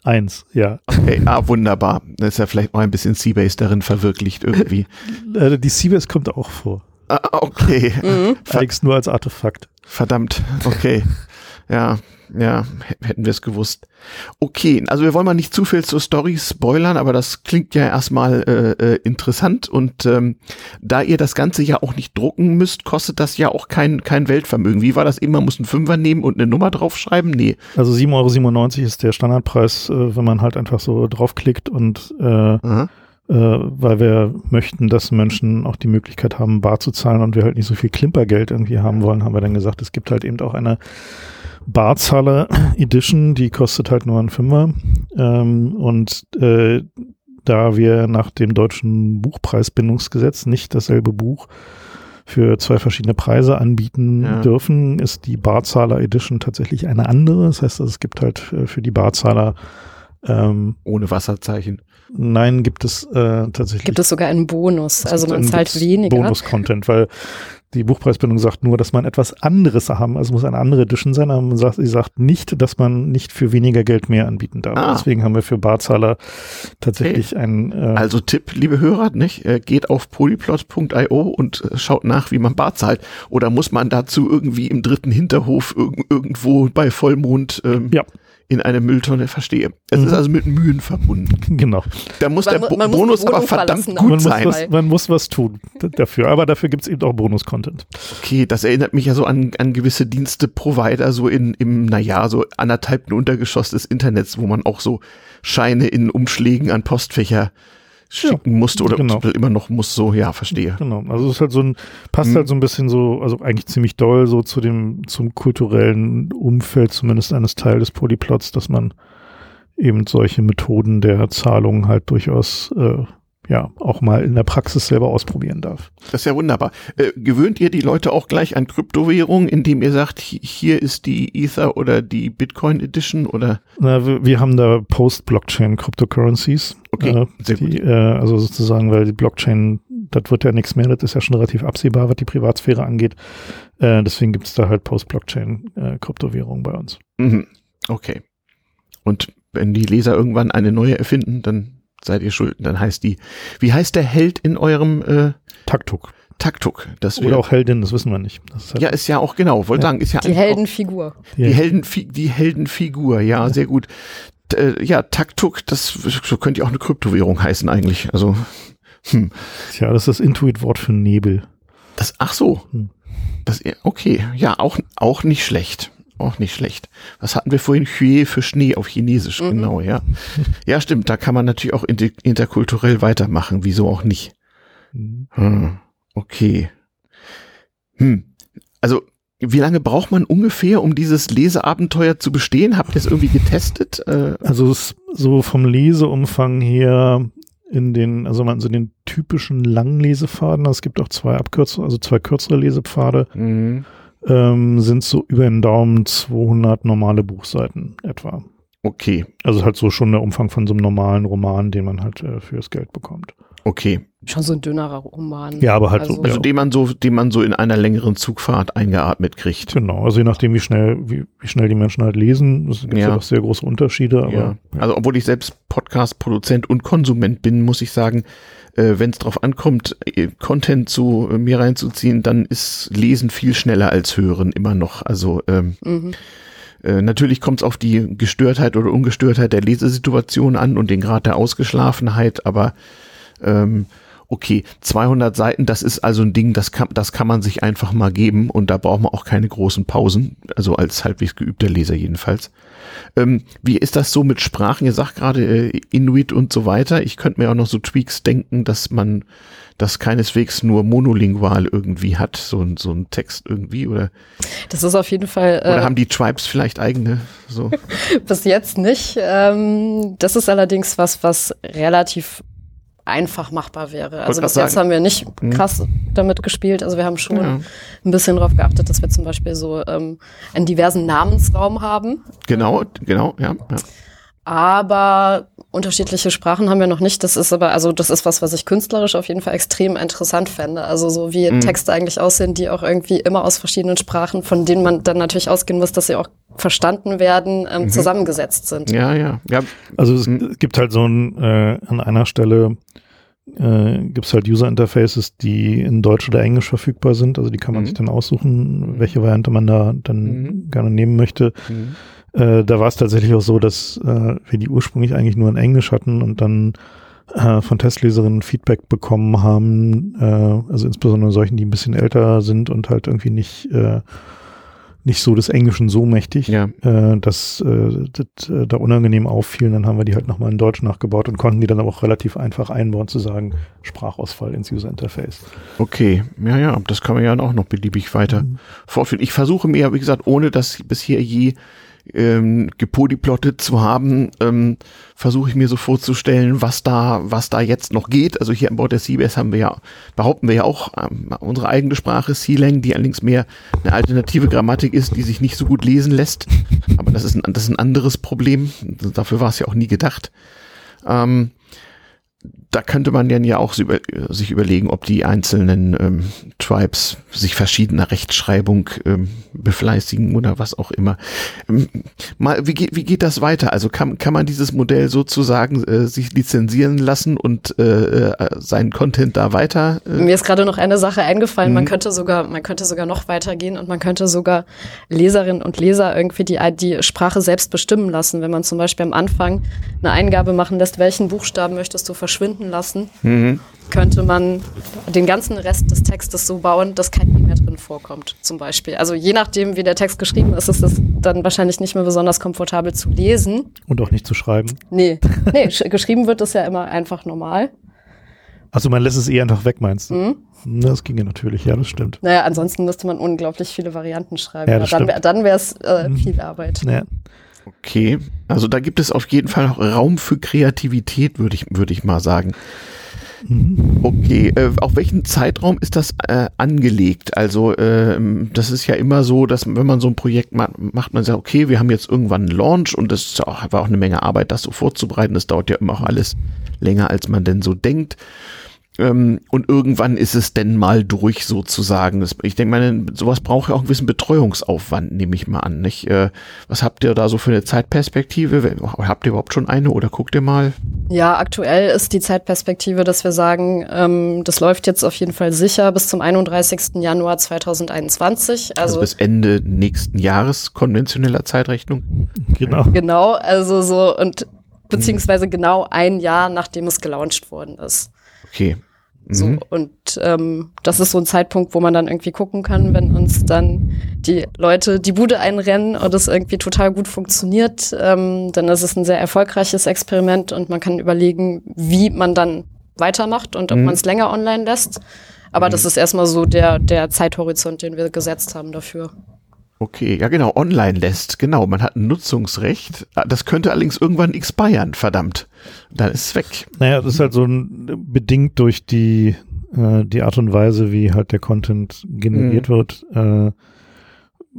eins, ja. Okay, ah, wunderbar. Das ist ja vielleicht auch ein bisschen Seabase darin verwirklicht irgendwie. Äh, die Seabase kommt auch vor. Ah, okay. Mhm. Allerdings nur als Artefakt. Verdammt, okay. Ja, ja, hätten wir es gewusst. Okay, also wir wollen mal nicht zu viel zur Story spoilern, aber das klingt ja erstmal äh, äh, interessant und ähm, da ihr das Ganze ja auch nicht drucken müsst, kostet das ja auch kein, kein Weltvermögen. Wie war das eben? Man muss einen Fünfer nehmen und eine Nummer draufschreiben? Nee. Also 7,97 Euro ist der Standardpreis, äh, wenn man halt einfach so draufklickt und äh, äh, weil wir möchten, dass Menschen auch die Möglichkeit haben, bar zu zahlen und wir halt nicht so viel Klimpergeld irgendwie haben wollen, haben wir dann gesagt, es gibt halt eben auch eine Barzahler Edition, die kostet halt nur einen Fünfer. Ähm, und äh, da wir nach dem deutschen Buchpreisbindungsgesetz nicht dasselbe Buch für zwei verschiedene Preise anbieten ja. dürfen, ist die Barzahler Edition tatsächlich eine andere. Das heißt, es gibt halt äh, für die Barzahler ähm, ohne Wasserzeichen. Nein, gibt es äh, tatsächlich. Gibt es sogar einen Bonus, also man zahlt weniger. Bonus-Content, weil die Buchpreisbindung sagt nur, dass man etwas anderes haben. Also muss eine andere Edition sein, aber man sagt, sie sagt nicht, dass man nicht für weniger Geld mehr anbieten darf. Ah. Deswegen haben wir für Barzahler tatsächlich okay. ein. Äh also Tipp, liebe Hörer, nicht? Äh, geht auf polyplot.io und äh, schaut nach, wie man Bar zahlt. Oder muss man dazu irgendwie im dritten Hinterhof irg irgendwo bei Vollmond ähm, ja in eine Mülltonne verstehe. Es mhm. ist also mit Mühen verbunden. Genau. Da muss man, der Bo Bonus aber verdammt gut man sein. Muss was, man muss was tun dafür, aber dafür gibt es eben auch Bonus-Content. Okay, das erinnert mich ja so an, an gewisse Dienste-Provider, so in, im, naja, so anderthalbten Untergeschoss des Internets, wo man auch so Scheine in Umschlägen an Postfächer schicken ja, musste oder genau. immer noch muss, so, ja, verstehe. Genau, also es ist halt so ein, passt hm. halt so ein bisschen so, also eigentlich ziemlich doll so zu dem, zum kulturellen Umfeld zumindest eines Teils des Polyplots, dass man eben solche Methoden der Zahlung halt durchaus äh, ja auch mal in der Praxis selber ausprobieren darf. Das ist ja wunderbar. Äh, gewöhnt ihr die Leute auch gleich an Kryptowährungen, indem ihr sagt, hier ist die Ether oder die Bitcoin Edition oder? Na, wir, wir haben da Post-Blockchain Cryptocurrencies. Okay, äh, die. Äh, also sozusagen, weil die Blockchain, das wird ja nichts mehr, das ist ja schon relativ absehbar, was die Privatsphäre angeht. Äh, deswegen gibt es da halt Post-Blockchain äh, Kryptowährungen bei uns. Mhm. Okay. Und wenn die Leser irgendwann eine neue erfinden, dann seid ihr schuld. Dann heißt die, wie heißt der Held in eurem äh, Taktuk. Taktuk. Das Oder auch Heldin, das wissen wir nicht. Ist halt ja, ist ja auch genau, wollte ja. sagen, ist ja die Heldenfigur. Die, ja. Helden, die Heldenfigur, ja, sehr gut. Äh, ja, Taktuk, das so könnte ja auch eine Kryptowährung heißen eigentlich. Also, hm. Tja, das ist das Intuit-Wort für Nebel. Das, ach so. Hm. Das, okay, ja, auch, auch nicht schlecht. Auch nicht schlecht. Was hatten wir vorhin? Hue für Schnee auf Chinesisch, mhm. genau, ja. Ja, stimmt, da kann man natürlich auch inter interkulturell weitermachen, wieso auch nicht. Mhm. Hm, okay. Hm. Also, wie lange braucht man ungefähr, um dieses Leseabenteuer zu bestehen? Habt ihr es irgendwie getestet? Äh, also so vom Leseumfang her in den, also man so den typischen Langlesefaden, es gibt auch zwei Abkürzungen, also zwei kürzere Lesepfade. Mhm ähm, sind so über den Daumen 200 normale Buchseiten etwa. Okay. Also halt so schon der Umfang von so einem normalen Roman, den man halt äh, fürs Geld bekommt. Okay. Schon so ein dünnerer Roman. Ja, aber halt also, so. Also ja. den man so, den man so in einer längeren Zugfahrt eingeatmet kriegt. Genau, also je nachdem, wie schnell, wie, wie schnell die Menschen halt lesen, es gibt ja. ja auch sehr große Unterschiede. Aber, ja. Also obwohl ich selbst Podcast-Produzent und Konsument bin, muss ich sagen, äh, wenn es drauf ankommt, äh, Content zu äh, mir reinzuziehen, dann ist Lesen viel schneller als Hören immer noch. Also ähm, mhm. Äh, natürlich kommt es auf die Gestörtheit oder Ungestörtheit der Lesesituation an und den Grad der Ausgeschlafenheit, aber ähm, okay, 200 Seiten, das ist also ein Ding, das kann, das kann man sich einfach mal geben und da braucht man auch keine großen Pausen, also als halbwegs geübter Leser jedenfalls. Ähm, wie ist das so mit Sprachen? Ihr sagt gerade äh, Inuit und so weiter. Ich könnte mir auch noch so Tweaks denken, dass man das keineswegs nur monolingual irgendwie hat, so, ein so ein Text irgendwie, oder? Das ist auf jeden Fall. Äh, oder haben die Tribes vielleicht eigene? So? Bis jetzt nicht. Ähm, das ist allerdings was, was relativ einfach machbar wäre. Also bis jetzt haben wir nicht mhm. krass mhm. damit gespielt. Also wir haben schon ja. ein bisschen darauf geachtet, dass wir zum Beispiel so ähm, einen diversen Namensraum haben. Genau, genau, ja. ja. Aber unterschiedliche Sprachen haben wir noch nicht. Das ist aber, also das ist was, was ich künstlerisch auf jeden Fall extrem interessant fände. Also so wie mhm. Texte eigentlich aussehen, die auch irgendwie immer aus verschiedenen Sprachen, von denen man dann natürlich ausgehen muss, dass sie auch verstanden werden, ähm, mhm. zusammengesetzt sind. Ja, ja, ja. Also es mhm. gibt halt so ein, äh, an einer Stelle äh, gibt es halt User Interfaces, die in Deutsch oder Englisch verfügbar sind. Also die kann man mhm. sich dann aussuchen, welche Variante man da dann mhm. gerne nehmen möchte. Äh, da war es tatsächlich auch so, dass äh, wir die ursprünglich eigentlich nur in Englisch hatten und dann äh, von Testleserinnen Feedback bekommen haben, äh, also insbesondere solchen, die ein bisschen älter sind und halt irgendwie nicht äh, nicht so des Englischen so mächtig, ja. äh, dass äh, das äh, da unangenehm auffielen. Dann haben wir die halt nochmal in Deutsch nachgebaut und konnten die dann aber auch relativ einfach einbauen, zu sagen, Sprachausfall ins User Interface. Okay, ja, ja, das kann man ja auch noch beliebig weiter mhm. fortführen. Ich versuche mir, wie gesagt, ohne dass bisher je ähm, gepolyplottet zu haben, ähm, versuche ich mir so vorzustellen, was da, was da jetzt noch geht. Also hier an Bord der Seabass haben wir ja, behaupten wir ja auch ähm, unsere eigene Sprache, Sealang, die allerdings mehr eine alternative Grammatik ist, die sich nicht so gut lesen lässt. Aber das ist ein, das ist ein anderes Problem. Dafür war es ja auch nie gedacht. Ähm, da könnte man dann ja auch sich überlegen, ob die einzelnen ähm, Tribes sich verschiedener Rechtschreibung ähm, befleißigen oder was auch immer. Ähm, mal, wie geht, wie geht das weiter? Also kann, kann man dieses Modell sozusagen äh, sich lizenzieren lassen und äh, äh, seinen Content da weiter? Äh? Mir ist gerade noch eine Sache eingefallen. Man mhm. könnte sogar, man könnte sogar noch weitergehen und man könnte sogar Leserinnen und Leser irgendwie die, die Sprache selbst bestimmen lassen. Wenn man zum Beispiel am Anfang eine Eingabe machen lässt, welchen Buchstaben möchtest du verschwinden lassen, mhm. könnte man den ganzen Rest des Textes so bauen, dass kein I mehr drin vorkommt, zum Beispiel. Also je nachdem, wie der Text geschrieben ist, ist es dann wahrscheinlich nicht mehr besonders komfortabel zu lesen. Und auch nicht zu schreiben. Nee, nee geschrieben wird es ja immer einfach normal. Also man lässt es eh einfach weg, meinst du? Mhm. Das ginge natürlich, ja, das stimmt. Naja, ansonsten müsste man unglaublich viele Varianten schreiben. Ja, dann wäre es äh, mhm. viel Arbeit. Ja. Okay, also da gibt es auf jeden Fall noch Raum für Kreativität, würde ich, würde ich mal sagen. Mhm. Okay, äh, auf welchen Zeitraum ist das äh, angelegt? Also äh, das ist ja immer so, dass wenn man so ein Projekt macht, macht man sagt, okay, wir haben jetzt irgendwann einen Launch und das war auch eine Menge Arbeit, das so vorzubereiten. Das dauert ja immer auch alles länger, als man denn so denkt. Ähm, und irgendwann ist es denn mal durch sozusagen. Das, ich denke mal, sowas braucht ja auch einen gewissen Betreuungsaufwand, nehme ich mal an. Nicht? Äh, was habt ihr da so für eine Zeitperspektive? Habt ihr überhaupt schon eine oder guckt ihr mal? Ja, aktuell ist die Zeitperspektive, dass wir sagen, ähm, das läuft jetzt auf jeden Fall sicher bis zum 31. Januar 2021. Also, also bis Ende nächsten Jahres konventioneller Zeitrechnung. Genau. Genau, also so und beziehungsweise genau ein Jahr, nachdem es gelauncht worden ist. Okay. So, mhm. und ähm, das ist so ein Zeitpunkt, wo man dann irgendwie gucken kann, wenn uns dann die Leute die Bude einrennen und es irgendwie total gut funktioniert, ähm, dann ist es ein sehr erfolgreiches Experiment und man kann überlegen, wie man dann weitermacht und ob mhm. man es länger online lässt. Aber mhm. das ist erstmal so der, der Zeithorizont, den wir gesetzt haben dafür. Okay, ja genau, online lässt, genau, man hat ein Nutzungsrecht. Das könnte allerdings irgendwann expiren, verdammt. Dann ist es weg. Naja, das ist halt so ein, bedingt durch die, äh, die Art und Weise, wie halt der Content generiert mhm. wird, äh,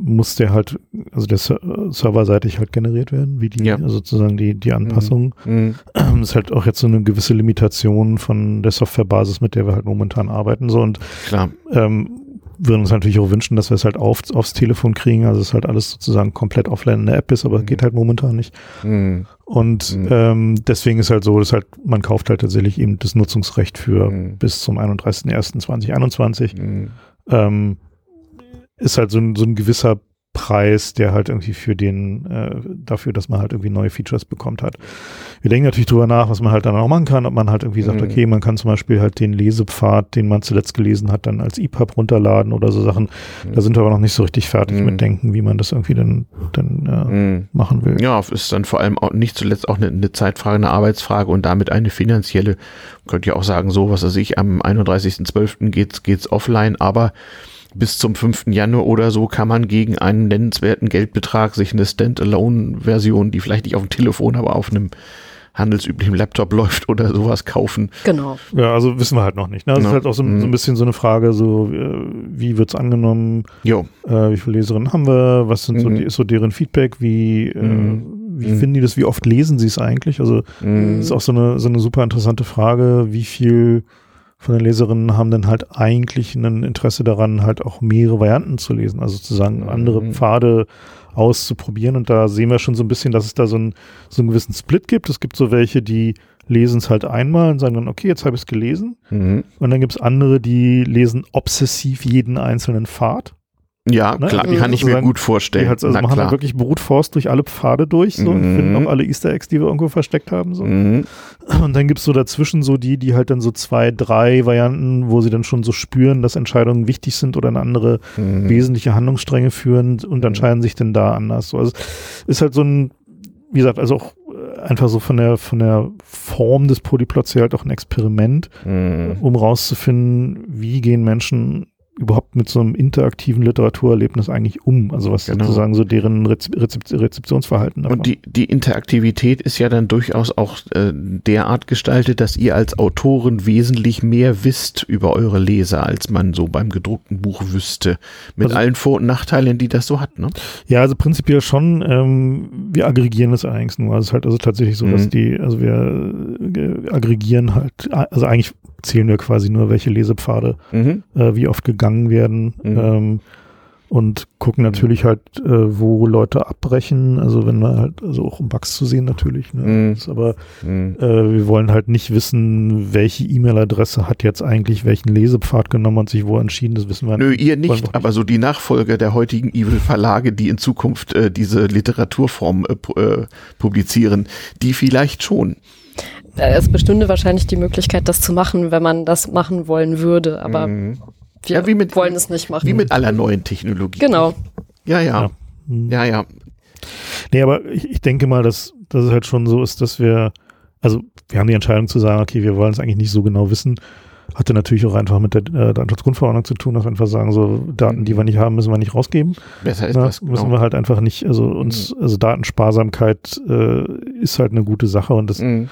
muss der halt, also der serverseitig halt generiert werden, wie die, ja. also sozusagen die, die Anpassung. Mhm. Das ist halt auch jetzt so eine gewisse Limitation von der Softwarebasis, mit der wir halt momentan arbeiten. So und Klar. Ähm, würden uns natürlich auch wünschen, dass wir es halt auf, aufs Telefon kriegen, also es halt alles sozusagen komplett offline in der App ist, aber mhm. geht halt momentan nicht. Mhm. Und mhm. Ähm, deswegen ist halt so, dass halt, man kauft halt tatsächlich eben das Nutzungsrecht für mhm. bis zum 31.01.2021. Mhm. Ähm, ist halt so ein, so ein gewisser Preis, der halt irgendwie für den, äh, dafür, dass man halt irgendwie neue Features bekommt hat. Wir denken natürlich drüber nach, was man halt dann auch machen kann, ob man halt irgendwie sagt, mhm. okay, man kann zum Beispiel halt den Lesepfad, den man zuletzt gelesen hat, dann als EPUB runterladen oder so Sachen. Mhm. Da sind wir aber noch nicht so richtig fertig mhm. mit denken, wie man das irgendwie dann, dann äh, mhm. machen will. Ja, ist dann vor allem auch nicht zuletzt auch eine, eine Zeitfrage, eine Arbeitsfrage und damit eine finanzielle, könnt ihr auch sagen, so, was weiß ich, am 31.12. geht's, geht's offline, aber bis zum 5. Januar oder so kann man gegen einen nennenswerten Geldbetrag sich eine Standalone-Version, die vielleicht nicht auf dem Telefon, aber auf einem handelsüblichen Laptop läuft oder sowas kaufen. Genau. Ja, also wissen wir halt noch nicht. Ne? Das no. ist halt auch so, so, ein mhm. bisschen so eine Frage, so äh, wie wird's angenommen? Jo. Äh, wie viele Leserinnen haben wir? Was sind mhm. so, die, ist so deren Feedback? Wie, äh, mhm. äh, wie mhm. finden die das? Wie oft lesen sie es eigentlich? Also mhm. das ist auch so eine, so eine super interessante Frage, wie viel von den Leserinnen haben dann halt eigentlich ein Interesse daran, halt auch mehrere Varianten zu lesen, also sozusagen mhm. andere Pfade auszuprobieren. Und da sehen wir schon so ein bisschen, dass es da so, ein, so einen gewissen Split gibt. Es gibt so welche, die lesen es halt einmal und sagen dann, okay, jetzt habe ich es gelesen. Mhm. Und dann gibt es andere, die lesen obsessiv jeden einzelnen Pfad. Ja, ne? klar, die kann ich mir gut vorstellen. Die halt, also machen halt wirklich Brute Force durch alle Pfade durch so, mhm. finden auch alle Easter Eggs, die wir irgendwo versteckt haben. So. Mhm. Und dann gibt's so dazwischen so die, die halt dann so zwei, drei Varianten, wo sie dann schon so spüren, dass Entscheidungen wichtig sind oder eine andere mhm. wesentliche Handlungsstränge führen und entscheiden sich dann da anders. So, also ist halt so ein, wie gesagt, also auch einfach so von der, von der Form des Polyplots her halt auch ein Experiment, mhm. um rauszufinden, wie gehen Menschen überhaupt mit so einem interaktiven Literaturerlebnis eigentlich um? Also was genau. sozusagen so deren Rezep Rezeptionsverhalten davon. Und die, die Interaktivität ist ja dann durchaus auch äh, derart gestaltet, dass ihr als Autoren wesentlich mehr wisst über eure Leser, als man so beim gedruckten Buch wüsste. Mit also, allen Vor- und Nachteilen, die das so hat, ne? Ja, also prinzipiell schon. Ähm, wir aggregieren das allerdings nur. Also es ist halt also tatsächlich so, mhm. dass die, also wir äh, aggregieren halt, also eigentlich zählen wir quasi nur, welche Lesepfade mhm. äh, wie oft gegangen werden. Mhm. Ähm, und gucken natürlich halt, äh, wo Leute abbrechen. Also wenn wir halt, also auch um Bugs zu sehen natürlich. Ne? Mhm. aber mhm. äh, wir wollen halt nicht wissen, welche E-Mail-Adresse hat jetzt eigentlich welchen Lesepfad genommen und sich wo entschieden. Das wissen wir Nö, ihr nicht, nicht, aber so die Nachfolger der heutigen Evil-Verlage, die in Zukunft äh, diese Literaturform äh, äh, publizieren, die vielleicht schon. Es bestünde wahrscheinlich die Möglichkeit, das zu machen, wenn man das machen wollen würde, aber mhm. wir ja, mit, wollen es nicht machen. Wie mit aller neuen Technologie. Genau. Ja, ja. Ja, mhm. ja. ja. Nee, aber ich, ich denke mal, dass, dass es halt schon so ist, dass wir, also wir haben die Entscheidung zu sagen, okay, wir wollen es eigentlich nicht so genau wissen. Hatte natürlich auch einfach mit der äh, Datenschutzgrundverordnung zu tun, dass wir einfach sagen, so Daten, die wir nicht haben, müssen wir nicht rausgeben. Besser ist Na, das. Genau. Müssen wir halt einfach nicht, also uns, mhm. also Datensparsamkeit äh, ist halt eine gute Sache und das mhm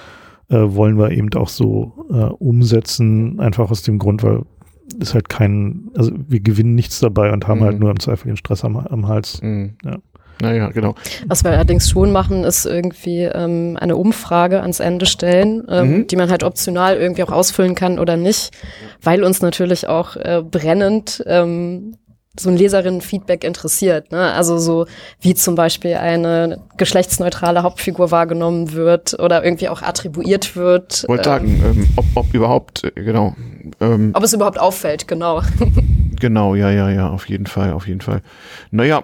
äh, wollen wir eben auch so äh, umsetzen, einfach aus dem Grund, weil ist halt kein, also wir gewinnen nichts dabei und haben halt mhm. halt nur im Zweifel den Stress am, am Hals. Mhm. Ja. Naja, genau. Was wir allerdings schon machen, ist irgendwie ähm, eine Umfrage ans Ende stellen, ähm, mhm. die man halt optional irgendwie auch ausfüllen kann oder nicht, weil uns natürlich auch äh, brennend ähm, so ein Leserinnen-Feedback interessiert. Ne? Also so wie zum Beispiel eine geschlechtsneutrale Hauptfigur wahrgenommen wird oder irgendwie auch attribuiert wird. Wollte ähm, sagen, ähm, ob, ob überhaupt, äh, genau. Ähm, ob es überhaupt auffällt, genau. Genau, ja, ja, ja, auf jeden Fall, auf jeden Fall. Naja,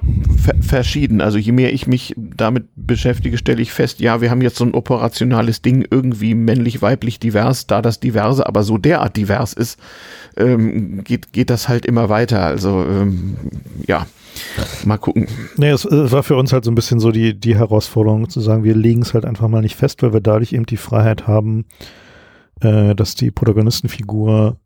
verschieden. Also je mehr ich mich damit beschäftige, stelle ich fest, ja, wir haben jetzt so ein operationales Ding, irgendwie männlich, weiblich, divers, da das Diverse aber so derart divers ist, ähm, geht, geht das halt immer weiter. Also ähm, ja, mal gucken. Nee, es, es, war für uns halt so ein bisschen so die, die Herausforderung zu sagen, wir legen es halt einfach mal nicht fest, weil wir dadurch eben die Freiheit haben, äh, dass die Protagonistenfigur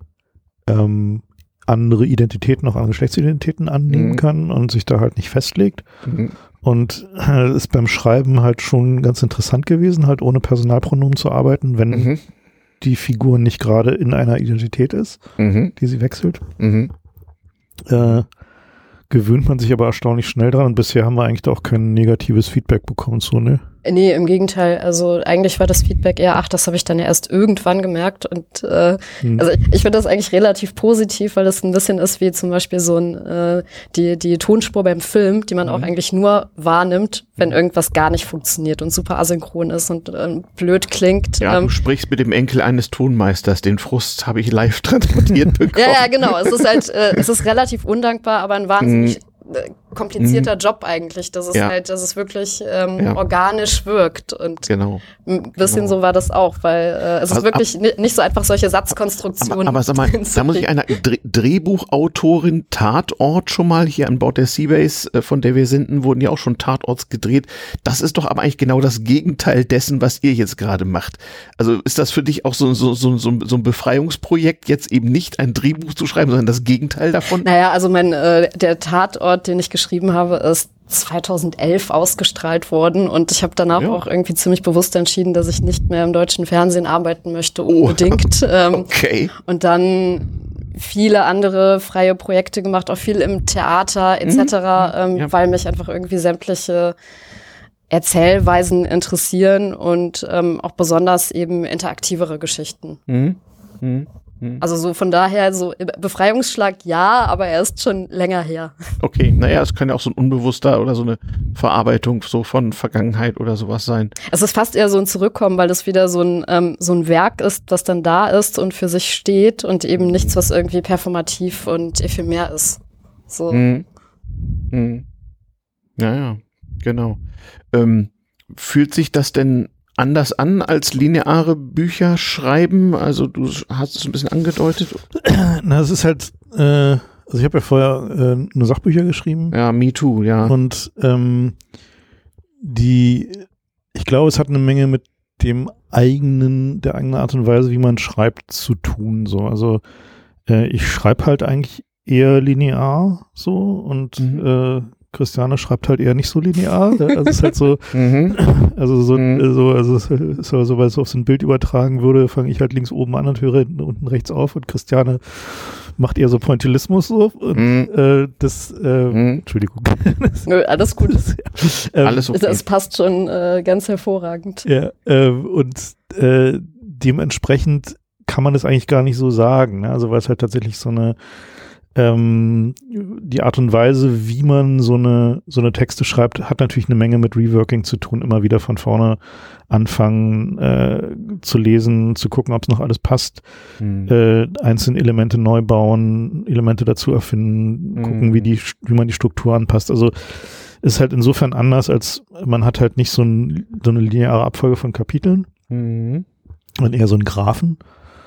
ähm, andere Identitäten, auch andere Geschlechtsidentitäten annehmen mhm. kann und sich da halt nicht festlegt. Mhm. Und äh, ist beim Schreiben halt schon ganz interessant gewesen, halt ohne Personalpronomen zu arbeiten, wenn mhm. die Figur nicht gerade in einer Identität ist, mhm. die sie wechselt. Mhm. Äh, gewöhnt man sich aber erstaunlich schnell dran und bisher haben wir eigentlich auch kein negatives Feedback bekommen so, ne? Nee, im Gegenteil. Also eigentlich war das Feedback eher, ach, das habe ich dann ja erst irgendwann gemerkt. Und äh, hm. also ich, ich finde das eigentlich relativ positiv, weil das ein bisschen ist wie zum Beispiel so ein äh, die, die Tonspur beim Film, die man hm. auch eigentlich nur wahrnimmt, wenn irgendwas gar nicht funktioniert und super asynchron ist und äh, blöd klingt. Ja, ähm, du sprichst mit dem Enkel eines Tonmeisters. Den Frust habe ich live transportiert bekommen. ja, ja, genau. Es ist halt, äh, es ist relativ undankbar, aber ein wahnsinnig hm komplizierter mhm. Job eigentlich, dass es ja. halt, dass es wirklich ähm, ja. organisch wirkt. Und genau. ein bisschen genau. so war das auch, weil äh, es also, ist wirklich ab, nicht so einfach solche Satzkonstruktionen. Aber, aber sag mal, da muss ich einer Dre Drehbuchautorin Tatort schon mal hier an Bord der Seabase, äh, von der wir sind, wurden ja auch schon Tatorts gedreht. Das ist doch aber eigentlich genau das Gegenteil dessen, was ihr jetzt gerade macht. Also ist das für dich auch so, so, so, so, so ein Befreiungsprojekt, jetzt eben nicht ein Drehbuch zu schreiben, sondern das Gegenteil davon? Naja, also mein äh, der Tatort den ich geschrieben habe, ist 2011 ausgestrahlt worden und ich habe danach ja. auch irgendwie ziemlich bewusst entschieden, dass ich nicht mehr im deutschen Fernsehen arbeiten möchte, oh. unbedingt. Oh. okay. Und dann viele andere freie Projekte gemacht, auch viel im Theater etc., mhm. ähm, ja. weil mich einfach irgendwie sämtliche Erzählweisen interessieren und ähm, auch besonders eben interaktivere Geschichten. Mhm. Mhm. Hm. Also so von daher, so Befreiungsschlag ja, aber er ist schon länger her. Okay, naja, es kann ja auch so ein unbewusster oder so eine Verarbeitung so von Vergangenheit oder sowas sein. Es ist fast eher so ein Zurückkommen, weil es wieder so ein, ähm, so ein Werk ist, das dann da ist und für sich steht und eben nichts, was irgendwie performativ und ephemer ist. So. Hm. Hm. Naja, genau. Ähm, fühlt sich das denn anders an als lineare Bücher schreiben? Also du hast es ein bisschen angedeutet. Na, es ist halt, äh, also ich habe ja vorher äh, nur Sachbücher geschrieben. Ja, me too, ja. Und ähm, die, ich glaube, es hat eine Menge mit dem eigenen, der eigenen Art und Weise, wie man schreibt, zu tun. So, also äh, ich schreibe halt eigentlich eher linear so und mhm. Christiane schreibt halt eher nicht so linear. Ne? Also es ist halt so, mhm. also so, mhm. so, also so, weil es auf so ein Bild übertragen würde, fange ich halt links oben an und höre unten rechts auf und Christiane macht eher so Pointillismus so. Und mhm. äh, das, äh. Entschuldigung. Nö, alles gut. Das, ja. ähm, alles okay. Das passt schon äh, ganz hervorragend. Ja, äh, und äh, dementsprechend kann man das eigentlich gar nicht so sagen. Ne? Also weil es halt tatsächlich so eine ähm, die Art und Weise, wie man so eine, so eine Texte schreibt, hat natürlich eine Menge mit Reworking zu tun. Immer wieder von vorne anfangen äh, zu lesen, zu gucken, ob es noch alles passt, mhm. äh, einzelne Elemente neu bauen, Elemente dazu erfinden, mhm. gucken, wie die, wie man die Struktur anpasst. Also ist halt insofern anders, als man hat halt nicht so, ein, so eine lineare Abfolge von Kapiteln, mhm. sondern eher so einen Graphen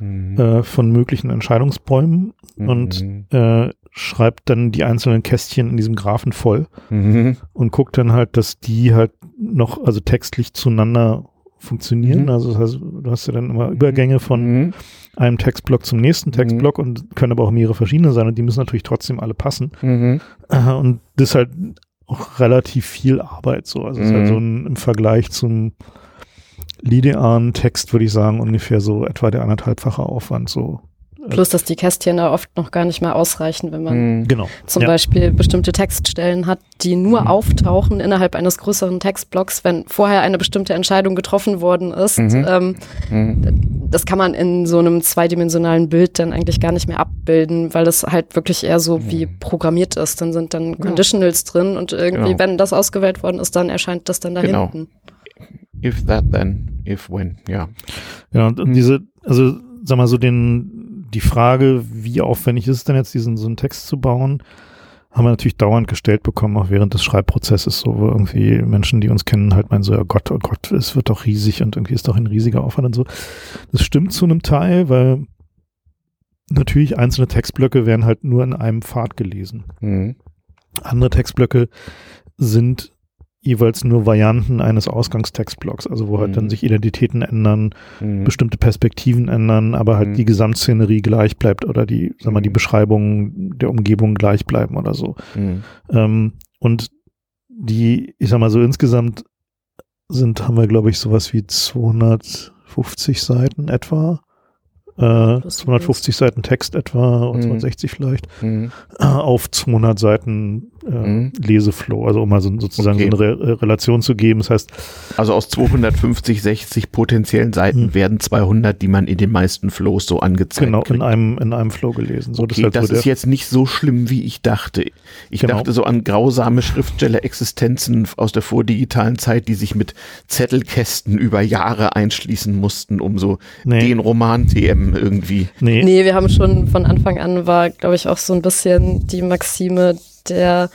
mhm. äh, von möglichen Entscheidungsbäumen mhm. und äh, schreibt dann die einzelnen Kästchen in diesem Graphen voll mhm. und guckt dann halt, dass die halt noch, also textlich zueinander funktionieren. Mhm. Also das heißt, du hast ja dann immer Übergänge von mhm. einem Textblock zum nächsten Textblock mhm. und können aber auch mehrere verschiedene sein und die müssen natürlich trotzdem alle passen. Mhm. Äh, und das ist halt auch relativ viel Arbeit so. Also es ist halt so ein, im Vergleich zum linearen Text, würde ich sagen, ungefähr so etwa der anderthalbfache Aufwand so. Plus, dass die Kästchen da oft noch gar nicht mehr ausreichen, wenn man hm, genau. zum ja. Beispiel bestimmte Textstellen hat, die nur mhm. auftauchen innerhalb eines größeren Textblocks, wenn vorher eine bestimmte Entscheidung getroffen worden ist. Mhm. Ähm, mhm. Das kann man in so einem zweidimensionalen Bild dann eigentlich gar nicht mehr abbilden, weil das halt wirklich eher so wie mhm. programmiert ist. Dann sind dann Conditionals ja. drin und irgendwie, genau. wenn das ausgewählt worden ist, dann erscheint das dann da genau. hinten. If that, then, if when, ja. Ja, und, und diese, also sag mal so den, die Frage, wie aufwendig ist es denn jetzt, diesen so einen Text zu bauen, haben wir natürlich dauernd gestellt bekommen, auch während des Schreibprozesses, so wo irgendwie Menschen, die uns kennen, halt meinen so, ja Gott, oh Gott, es wird doch riesig und irgendwie ist doch ein riesiger Aufwand und so. Das stimmt zu einem Teil, weil natürlich einzelne Textblöcke werden halt nur in einem Pfad gelesen. Mhm. Andere Textblöcke sind jeweils nur Varianten eines Ausgangstextblocks, also wo halt mhm. dann sich Identitäten ändern, mhm. bestimmte Perspektiven ändern, aber halt mhm. die Gesamtszenerie gleich bleibt oder die, sag mal, die mhm. Beschreibungen der Umgebung gleich bleiben oder so. Mhm. Ähm, und die, ich sag mal so insgesamt sind, haben wir glaube ich sowas wie 250 Seiten etwa äh, 250 Seiten Text etwa, und mhm. 260 vielleicht, mhm. auf 200 Seiten äh, mhm. Leseflow, also um mal so, sozusagen okay. so eine Re Relation zu geben. Das heißt, also aus 250, 60 potenziellen Seiten mhm. werden 200, die man in den meisten Flows so angezeigt Genau, kriegt. in einem, in einem Flow gelesen. So, okay, das, halt das so ist jetzt nicht so schlimm, wie ich dachte. Ich genau. dachte so an grausame Schriftsteller-Existenzen aus der vordigitalen Zeit, die sich mit Zettelkästen über Jahre einschließen mussten, um so nee. den Roman TM irgendwie. Nee. nee, wir haben schon von Anfang an war, glaube ich, auch so ein bisschen die Maxime der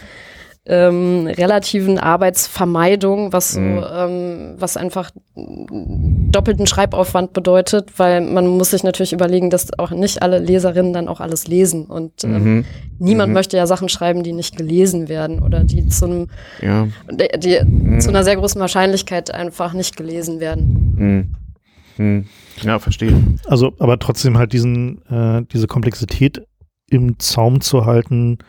ähm, relativen Arbeitsvermeidung, was so, mhm. ähm, was einfach doppelten Schreibaufwand bedeutet, weil man muss sich natürlich überlegen, dass auch nicht alle Leserinnen dann auch alles lesen und ähm, mhm. niemand mhm. möchte ja Sachen schreiben, die nicht gelesen werden oder die zu einem, ja. die, die mhm. zu einer sehr großen Wahrscheinlichkeit einfach nicht gelesen werden. Mhm. Mhm. Ja, verstehe. Also, aber trotzdem halt diesen, äh, diese Komplexität im Zaum zu halten,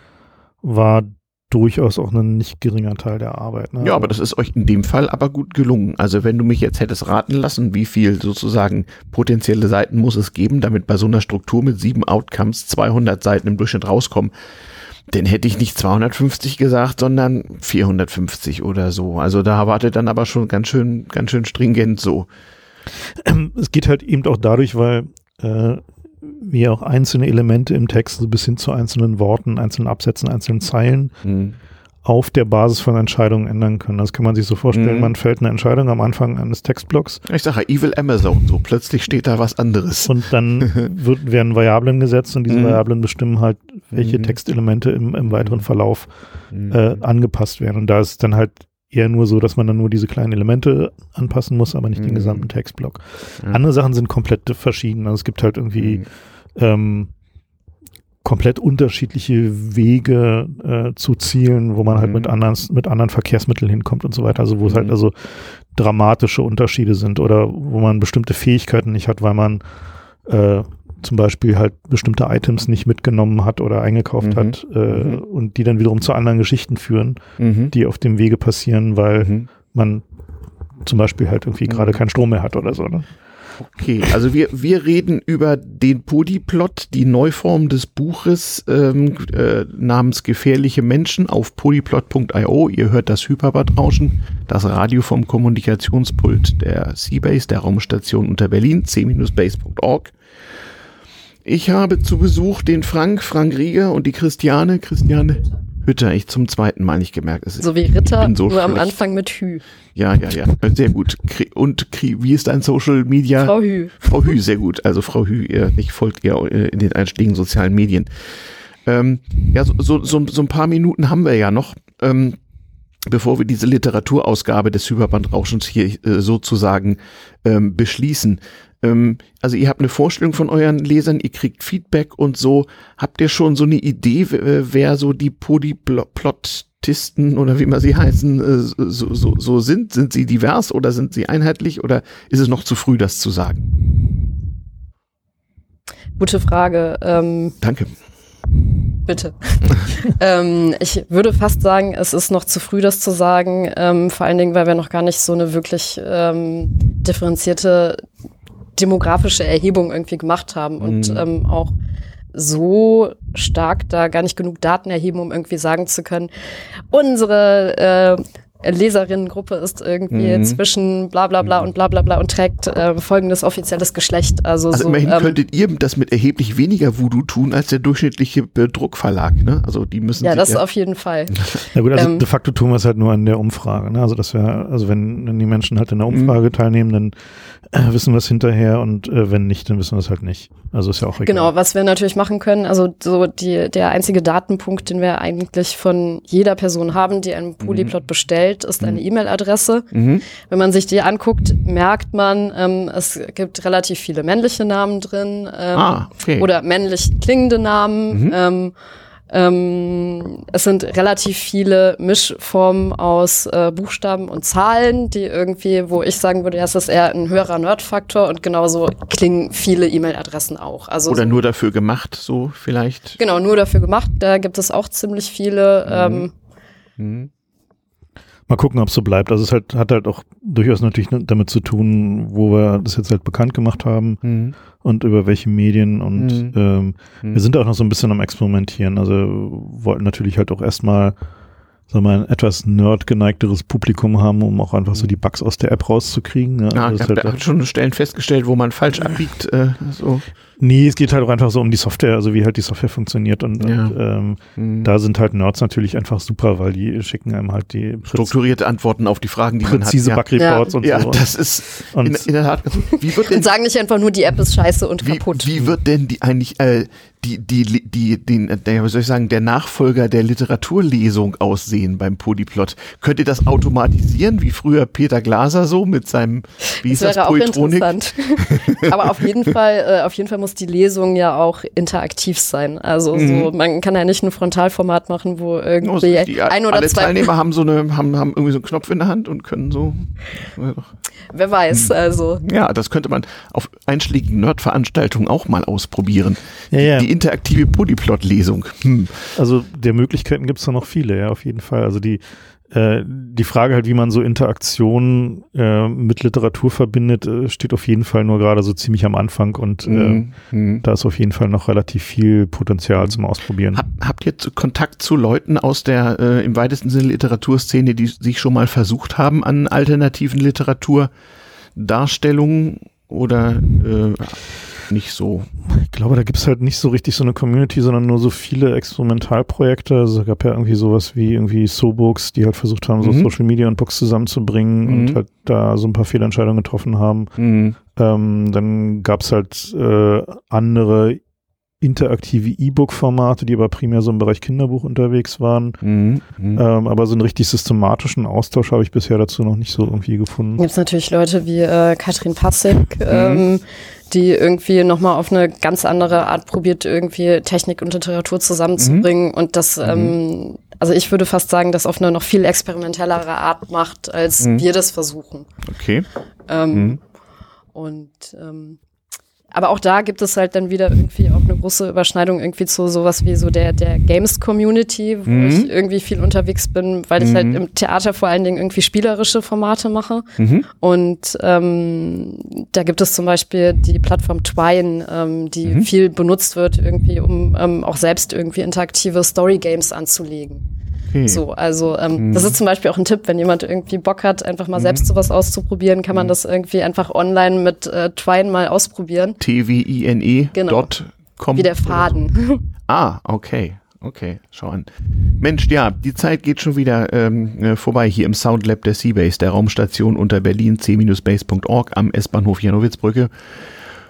war durchaus auch ein nicht geringer Teil der Arbeit. Ne? Ja, aber das ist euch in dem Fall aber gut gelungen. Also wenn du mich jetzt hättest raten lassen, wie viel sozusagen potenzielle Seiten muss es geben, damit bei so einer Struktur mit sieben Outcomes 200 Seiten im Durchschnitt rauskommen, dann hätte ich nicht 250 gesagt, sondern 450 oder so. Also da erwartet dann aber schon ganz schön, ganz schön stringent so. Es geht halt eben auch dadurch, weil äh, wie auch einzelne Elemente im Text, so bis hin zu einzelnen Worten, einzelnen Absätzen, einzelnen Zeilen mhm. auf der Basis von Entscheidungen ändern können. Das kann man sich so vorstellen, mhm. man fällt eine Entscheidung am Anfang eines Textblocks. Ich sage ja, Evil Amazon, so plötzlich steht da was anderes. Und dann wird, werden Variablen gesetzt und diese mhm. Variablen bestimmen halt, welche mhm. Textelemente im, im weiteren Verlauf mhm. äh, angepasst werden. Und da ist dann halt eher nur so, dass man dann nur diese kleinen Elemente anpassen muss, aber nicht mhm. den gesamten Textblock. Mhm. Andere Sachen sind komplett verschieden. Also es gibt halt irgendwie mhm. ähm, komplett unterschiedliche Wege äh, zu Zielen, wo man halt mit mhm. anderen, mit anderen Verkehrsmitteln hinkommt und so weiter. Also wo es halt mhm. also dramatische Unterschiede sind oder wo man bestimmte Fähigkeiten nicht hat, weil man äh, zum Beispiel halt bestimmte Items nicht mitgenommen hat oder eingekauft mhm. hat äh, mhm. und die dann wiederum zu anderen Geschichten führen, mhm. die auf dem Wege passieren, weil mhm. man zum Beispiel halt irgendwie gerade mhm. keinen Strom mehr hat oder so. Ne? Okay, also wir, wir reden über den Polyplot, die Neuform des Buches ähm, äh, namens Gefährliche Menschen auf polyplot.io. Ihr hört das Hyperbad-Rauschen, das Radio vom Kommunikationspult der Seabase, der Raumstation unter Berlin, c-base.org. Ich habe zu Besuch den Frank, Frank Rieger und die Christiane, Christiane Hütter, ich zum zweiten Mal nicht gemerkt. Es so wie Ritter, so nur schlecht. am Anfang mit Hü. Ja, ja, ja, sehr gut. Und wie ist dein Social Media? Frau Hü. Frau Hü, sehr gut. Also Frau Hü, ihr nicht folgt ihr in den einschlägigen sozialen Medien. Ähm, ja, so, so, so, so ein paar Minuten haben wir ja noch. Ähm, bevor wir diese Literaturausgabe des Hyperbandrauschens hier äh, sozusagen ähm, beschließen. Ähm, also ihr habt eine Vorstellung von euren Lesern, ihr kriegt Feedback und so. Habt ihr schon so eine Idee, wer so die Polyplottisten oder wie man sie heißen, äh, so, so, so sind? Sind sie divers oder sind sie einheitlich oder ist es noch zu früh, das zu sagen? Gute Frage. Ähm Danke. Bitte. ähm, ich würde fast sagen, es ist noch zu früh, das zu sagen. Ähm, vor allen Dingen, weil wir noch gar nicht so eine wirklich ähm, differenzierte demografische Erhebung irgendwie gemacht haben und mhm. ähm, auch so stark da gar nicht genug Daten erheben, um irgendwie sagen zu können, unsere äh, Leserinnengruppe ist irgendwie mhm. zwischen bla bla bla und bla bla bla und trägt äh, folgendes offizielles Geschlecht. Also, also so, immerhin ähm, könntet ihr das mit erheblich weniger Voodoo tun als der durchschnittliche Druckverlag. Ne? Also die müssen Ja, das ja auf jeden Fall. Ja gut, also ähm, de facto tun wir es halt nur an der Umfrage. Ne? Also das wäre, also wenn, wenn die Menschen halt in der Umfrage mhm. teilnehmen, dann äh, wissen wir es hinterher und äh, wenn nicht, dann wissen wir es halt nicht. Also ist ja auch egal. Genau, was wir natürlich machen können, also so die, der einzige Datenpunkt, den wir eigentlich von jeder Person haben, die einen Polyplot mhm. bestellt, ist eine mhm. E-Mail-Adresse. Mhm. Wenn man sich die anguckt, merkt man, ähm, es gibt relativ viele männliche Namen drin ähm, ah, okay. oder männlich klingende Namen. Mhm. Ähm, ähm, es sind relativ viele Mischformen aus äh, Buchstaben und Zahlen, die irgendwie, wo ich sagen würde, ja, es ist eher ein höherer Nerdfaktor und genauso klingen viele E-Mail-Adressen auch. Also Oder so, nur dafür gemacht, so vielleicht? Genau, nur dafür gemacht. Da gibt es auch ziemlich viele. Mhm. Ähm, mhm. Mal gucken, ob es so bleibt. Also es halt, hat halt auch durchaus natürlich damit zu tun, wo wir das jetzt halt bekannt gemacht haben mhm. und über welche Medien und mhm. Ähm, mhm. wir sind auch noch so ein bisschen am Experimentieren. Also wollten natürlich halt auch erstmal sagen wir, ein etwas nerdgeneigteres Publikum haben, um auch einfach so mhm. die Bugs aus der App rauszukriegen. Ja, also ich habe halt schon Stellen festgestellt, wo man falsch abbiegt. Äh, so. Nee, es geht halt auch einfach so um die Software, also wie halt die Software funktioniert und, ja. und ähm, mhm. da sind halt Nerds natürlich einfach super, weil die schicken einem halt die strukturierte Antworten auf die Fragen, die präzise man hat. Präzise Bugreports ja. und ja, so. Ja, das ist in, in, der Tat. Wie wird denn, und sagen nicht einfach nur, die App ist scheiße und wie, kaputt. Wie wird denn die eigentlich äh, die, die, die, den, der, wie soll ich sagen, der Nachfolger der Literaturlesung aussehen beim Polyplot? Könnt ihr das automatisieren, wie früher Peter Glaser so mit seinem, wie das wäre das, auch interessant. Aber auf jeden Fall, äh, auf jeden Fall muss die Lesung ja auch interaktiv sein. Also mhm. so, man kann ja nicht ein Frontalformat machen, wo irgendwie oh, die, ein oder alle zwei Teilnehmer haben so eine, haben, haben irgendwie so einen Knopf in der Hand und können so. Wer weiß, hm. also. Ja, das könnte man auf einschlägigen Nerd-Veranstaltungen auch mal ausprobieren. Ja, ja. Die, die interaktive Polyplot-Lesung. Hm. Also der Möglichkeiten gibt es da noch viele, ja, auf jeden Fall. Also die, äh, die Frage halt, wie man so Interaktion äh, mit Literatur verbindet, äh, steht auf jeden Fall nur gerade so ziemlich am Anfang und mhm. mhm. da ist auf jeden Fall noch relativ viel Potenzial zum Ausprobieren. Hab, habt ihr Kontakt zu Leuten aus der äh, im weitesten Sinne Literaturszene, die sich schon mal versucht haben an alternativen Literaturdarstellungen oder äh, nicht so. Ich glaube, da gibt es halt nicht so richtig so eine Community, sondern nur so viele Experimentalprojekte. Also es gab ja irgendwie sowas wie irgendwie So-Books, die halt versucht haben, so mhm. Social Media und Books zusammenzubringen mhm. und halt da so ein paar Fehlentscheidungen getroffen haben. Mhm. Ähm, dann gab es halt äh, andere interaktive E-Book-Formate, die aber primär so im Bereich Kinderbuch unterwegs waren. Mhm, mhm. ähm, aber so einen richtig systematischen Austausch habe ich bisher dazu noch nicht so irgendwie gefunden. Gibt es natürlich Leute wie äh, Katrin Passig, mhm. ähm, die irgendwie nochmal auf eine ganz andere Art probiert, irgendwie Technik und Literatur zusammenzubringen. Mhm. Und das, mhm. ähm, also ich würde fast sagen, das auf eine noch viel experimentellere Art macht, als mhm. wir das versuchen. Okay. Ähm, mhm. Und ähm, aber auch da gibt es halt dann wieder irgendwie auch eine große Überschneidung irgendwie zu sowas wie so der, der Games-Community, wo mhm. ich irgendwie viel unterwegs bin, weil ich halt mhm. im Theater vor allen Dingen irgendwie spielerische Formate mache. Mhm. Und ähm, da gibt es zum Beispiel die Plattform Twine, ähm, die mhm. viel benutzt wird, irgendwie, um ähm, auch selbst irgendwie interaktive Story-Games anzulegen. Okay. So, also ähm, mhm. das ist zum Beispiel auch ein Tipp, wenn jemand irgendwie Bock hat, einfach mal mhm. selbst sowas auszuprobieren, kann man mhm. das irgendwie einfach online mit äh, Twine mal ausprobieren. T-W-I-N-E. Genau. Wie der Faden. Ah, okay. Okay, schau an. Mensch, ja, die Zeit geht schon wieder ähm, äh, vorbei hier im Soundlab der Seabase, der Raumstation unter Berlin, c-base.org am S-Bahnhof Janowitzbrücke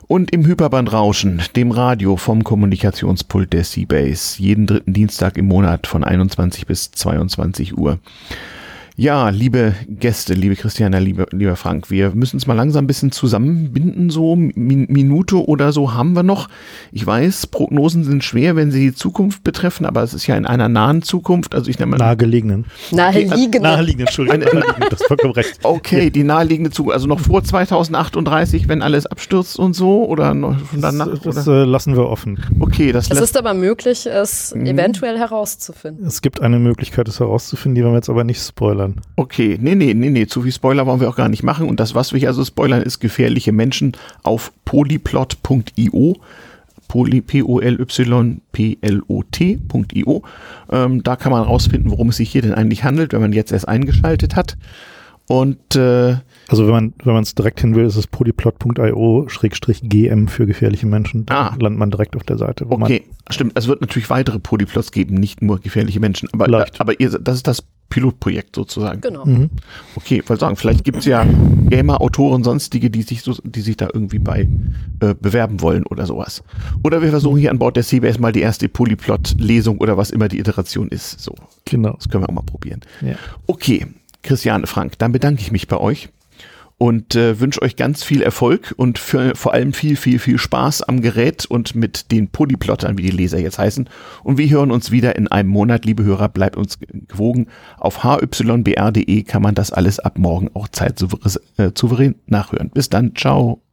und im Hyperbandrauschen, dem Radio vom Kommunikationspult der Seabase, jeden dritten Dienstag im Monat von 21 bis 22 Uhr. Ja, liebe Gäste, liebe Christiana, liebe, lieber Frank, wir müssen es mal langsam ein bisschen zusammenbinden, so Min Minute oder so haben wir noch. Ich weiß, Prognosen sind schwer, wenn sie die Zukunft betreffen, aber es ist ja in einer nahen Zukunft, also ich nenne mal nahegelegenen. Naheliegenden. Naheliegenden, Entschuldigung, naheliegenden, das vollkommen recht. Okay, die naheliegende Zukunft, also noch vor 2038, wenn alles abstürzt und so oder noch schon danach? Das, das äh, lassen wir offen. Okay, das Es ist aber möglich, es mhm. eventuell herauszufinden. Es gibt eine Möglichkeit, es herauszufinden, die wir jetzt aber nicht spoilern spoilern. Okay, nee, nee, nee, nee, zu viel Spoiler wollen wir auch gar nicht machen. Und das, was wir also spoilern, ist gefährliche Menschen auf polyplot.io. Poly, P-O-L-Y-P-L-O-T.io. Ähm, da kann man rausfinden, worum es sich hier denn eigentlich handelt, wenn man jetzt erst eingeschaltet hat. Und äh, also wenn man wenn man es direkt hin will, ist es polyplot.io-gm für gefährliche Menschen. Da ah. landet man direkt auf der Seite. okay, stimmt. Es wird natürlich weitere Polyplots geben, nicht nur gefährliche Menschen. Aber, Leicht. aber ihr, das ist das Pilotprojekt sozusagen. Genau. Mhm. Okay, ich wollte sagen, vielleicht gibt es ja Gamer, Autoren, sonstige, die sich so, die sich da irgendwie bei äh, bewerben wollen oder sowas. Oder wir versuchen hier an Bord der CBS mal die erste Polyplot-Lesung oder was immer die Iteration ist. So. Genau. Das können wir auch mal probieren. Ja. Okay, Christiane Frank, dann bedanke ich mich bei euch und äh, wünsche euch ganz viel Erfolg und für, vor allem viel, viel, viel Spaß am Gerät und mit den Polyplottern, wie die Leser jetzt heißen. Und wir hören uns wieder in einem Monat, liebe Hörer, bleibt uns gewogen. Auf hybr.de kann man das alles ab morgen auch zeitsouverän äh, nachhören. Bis dann, ciao.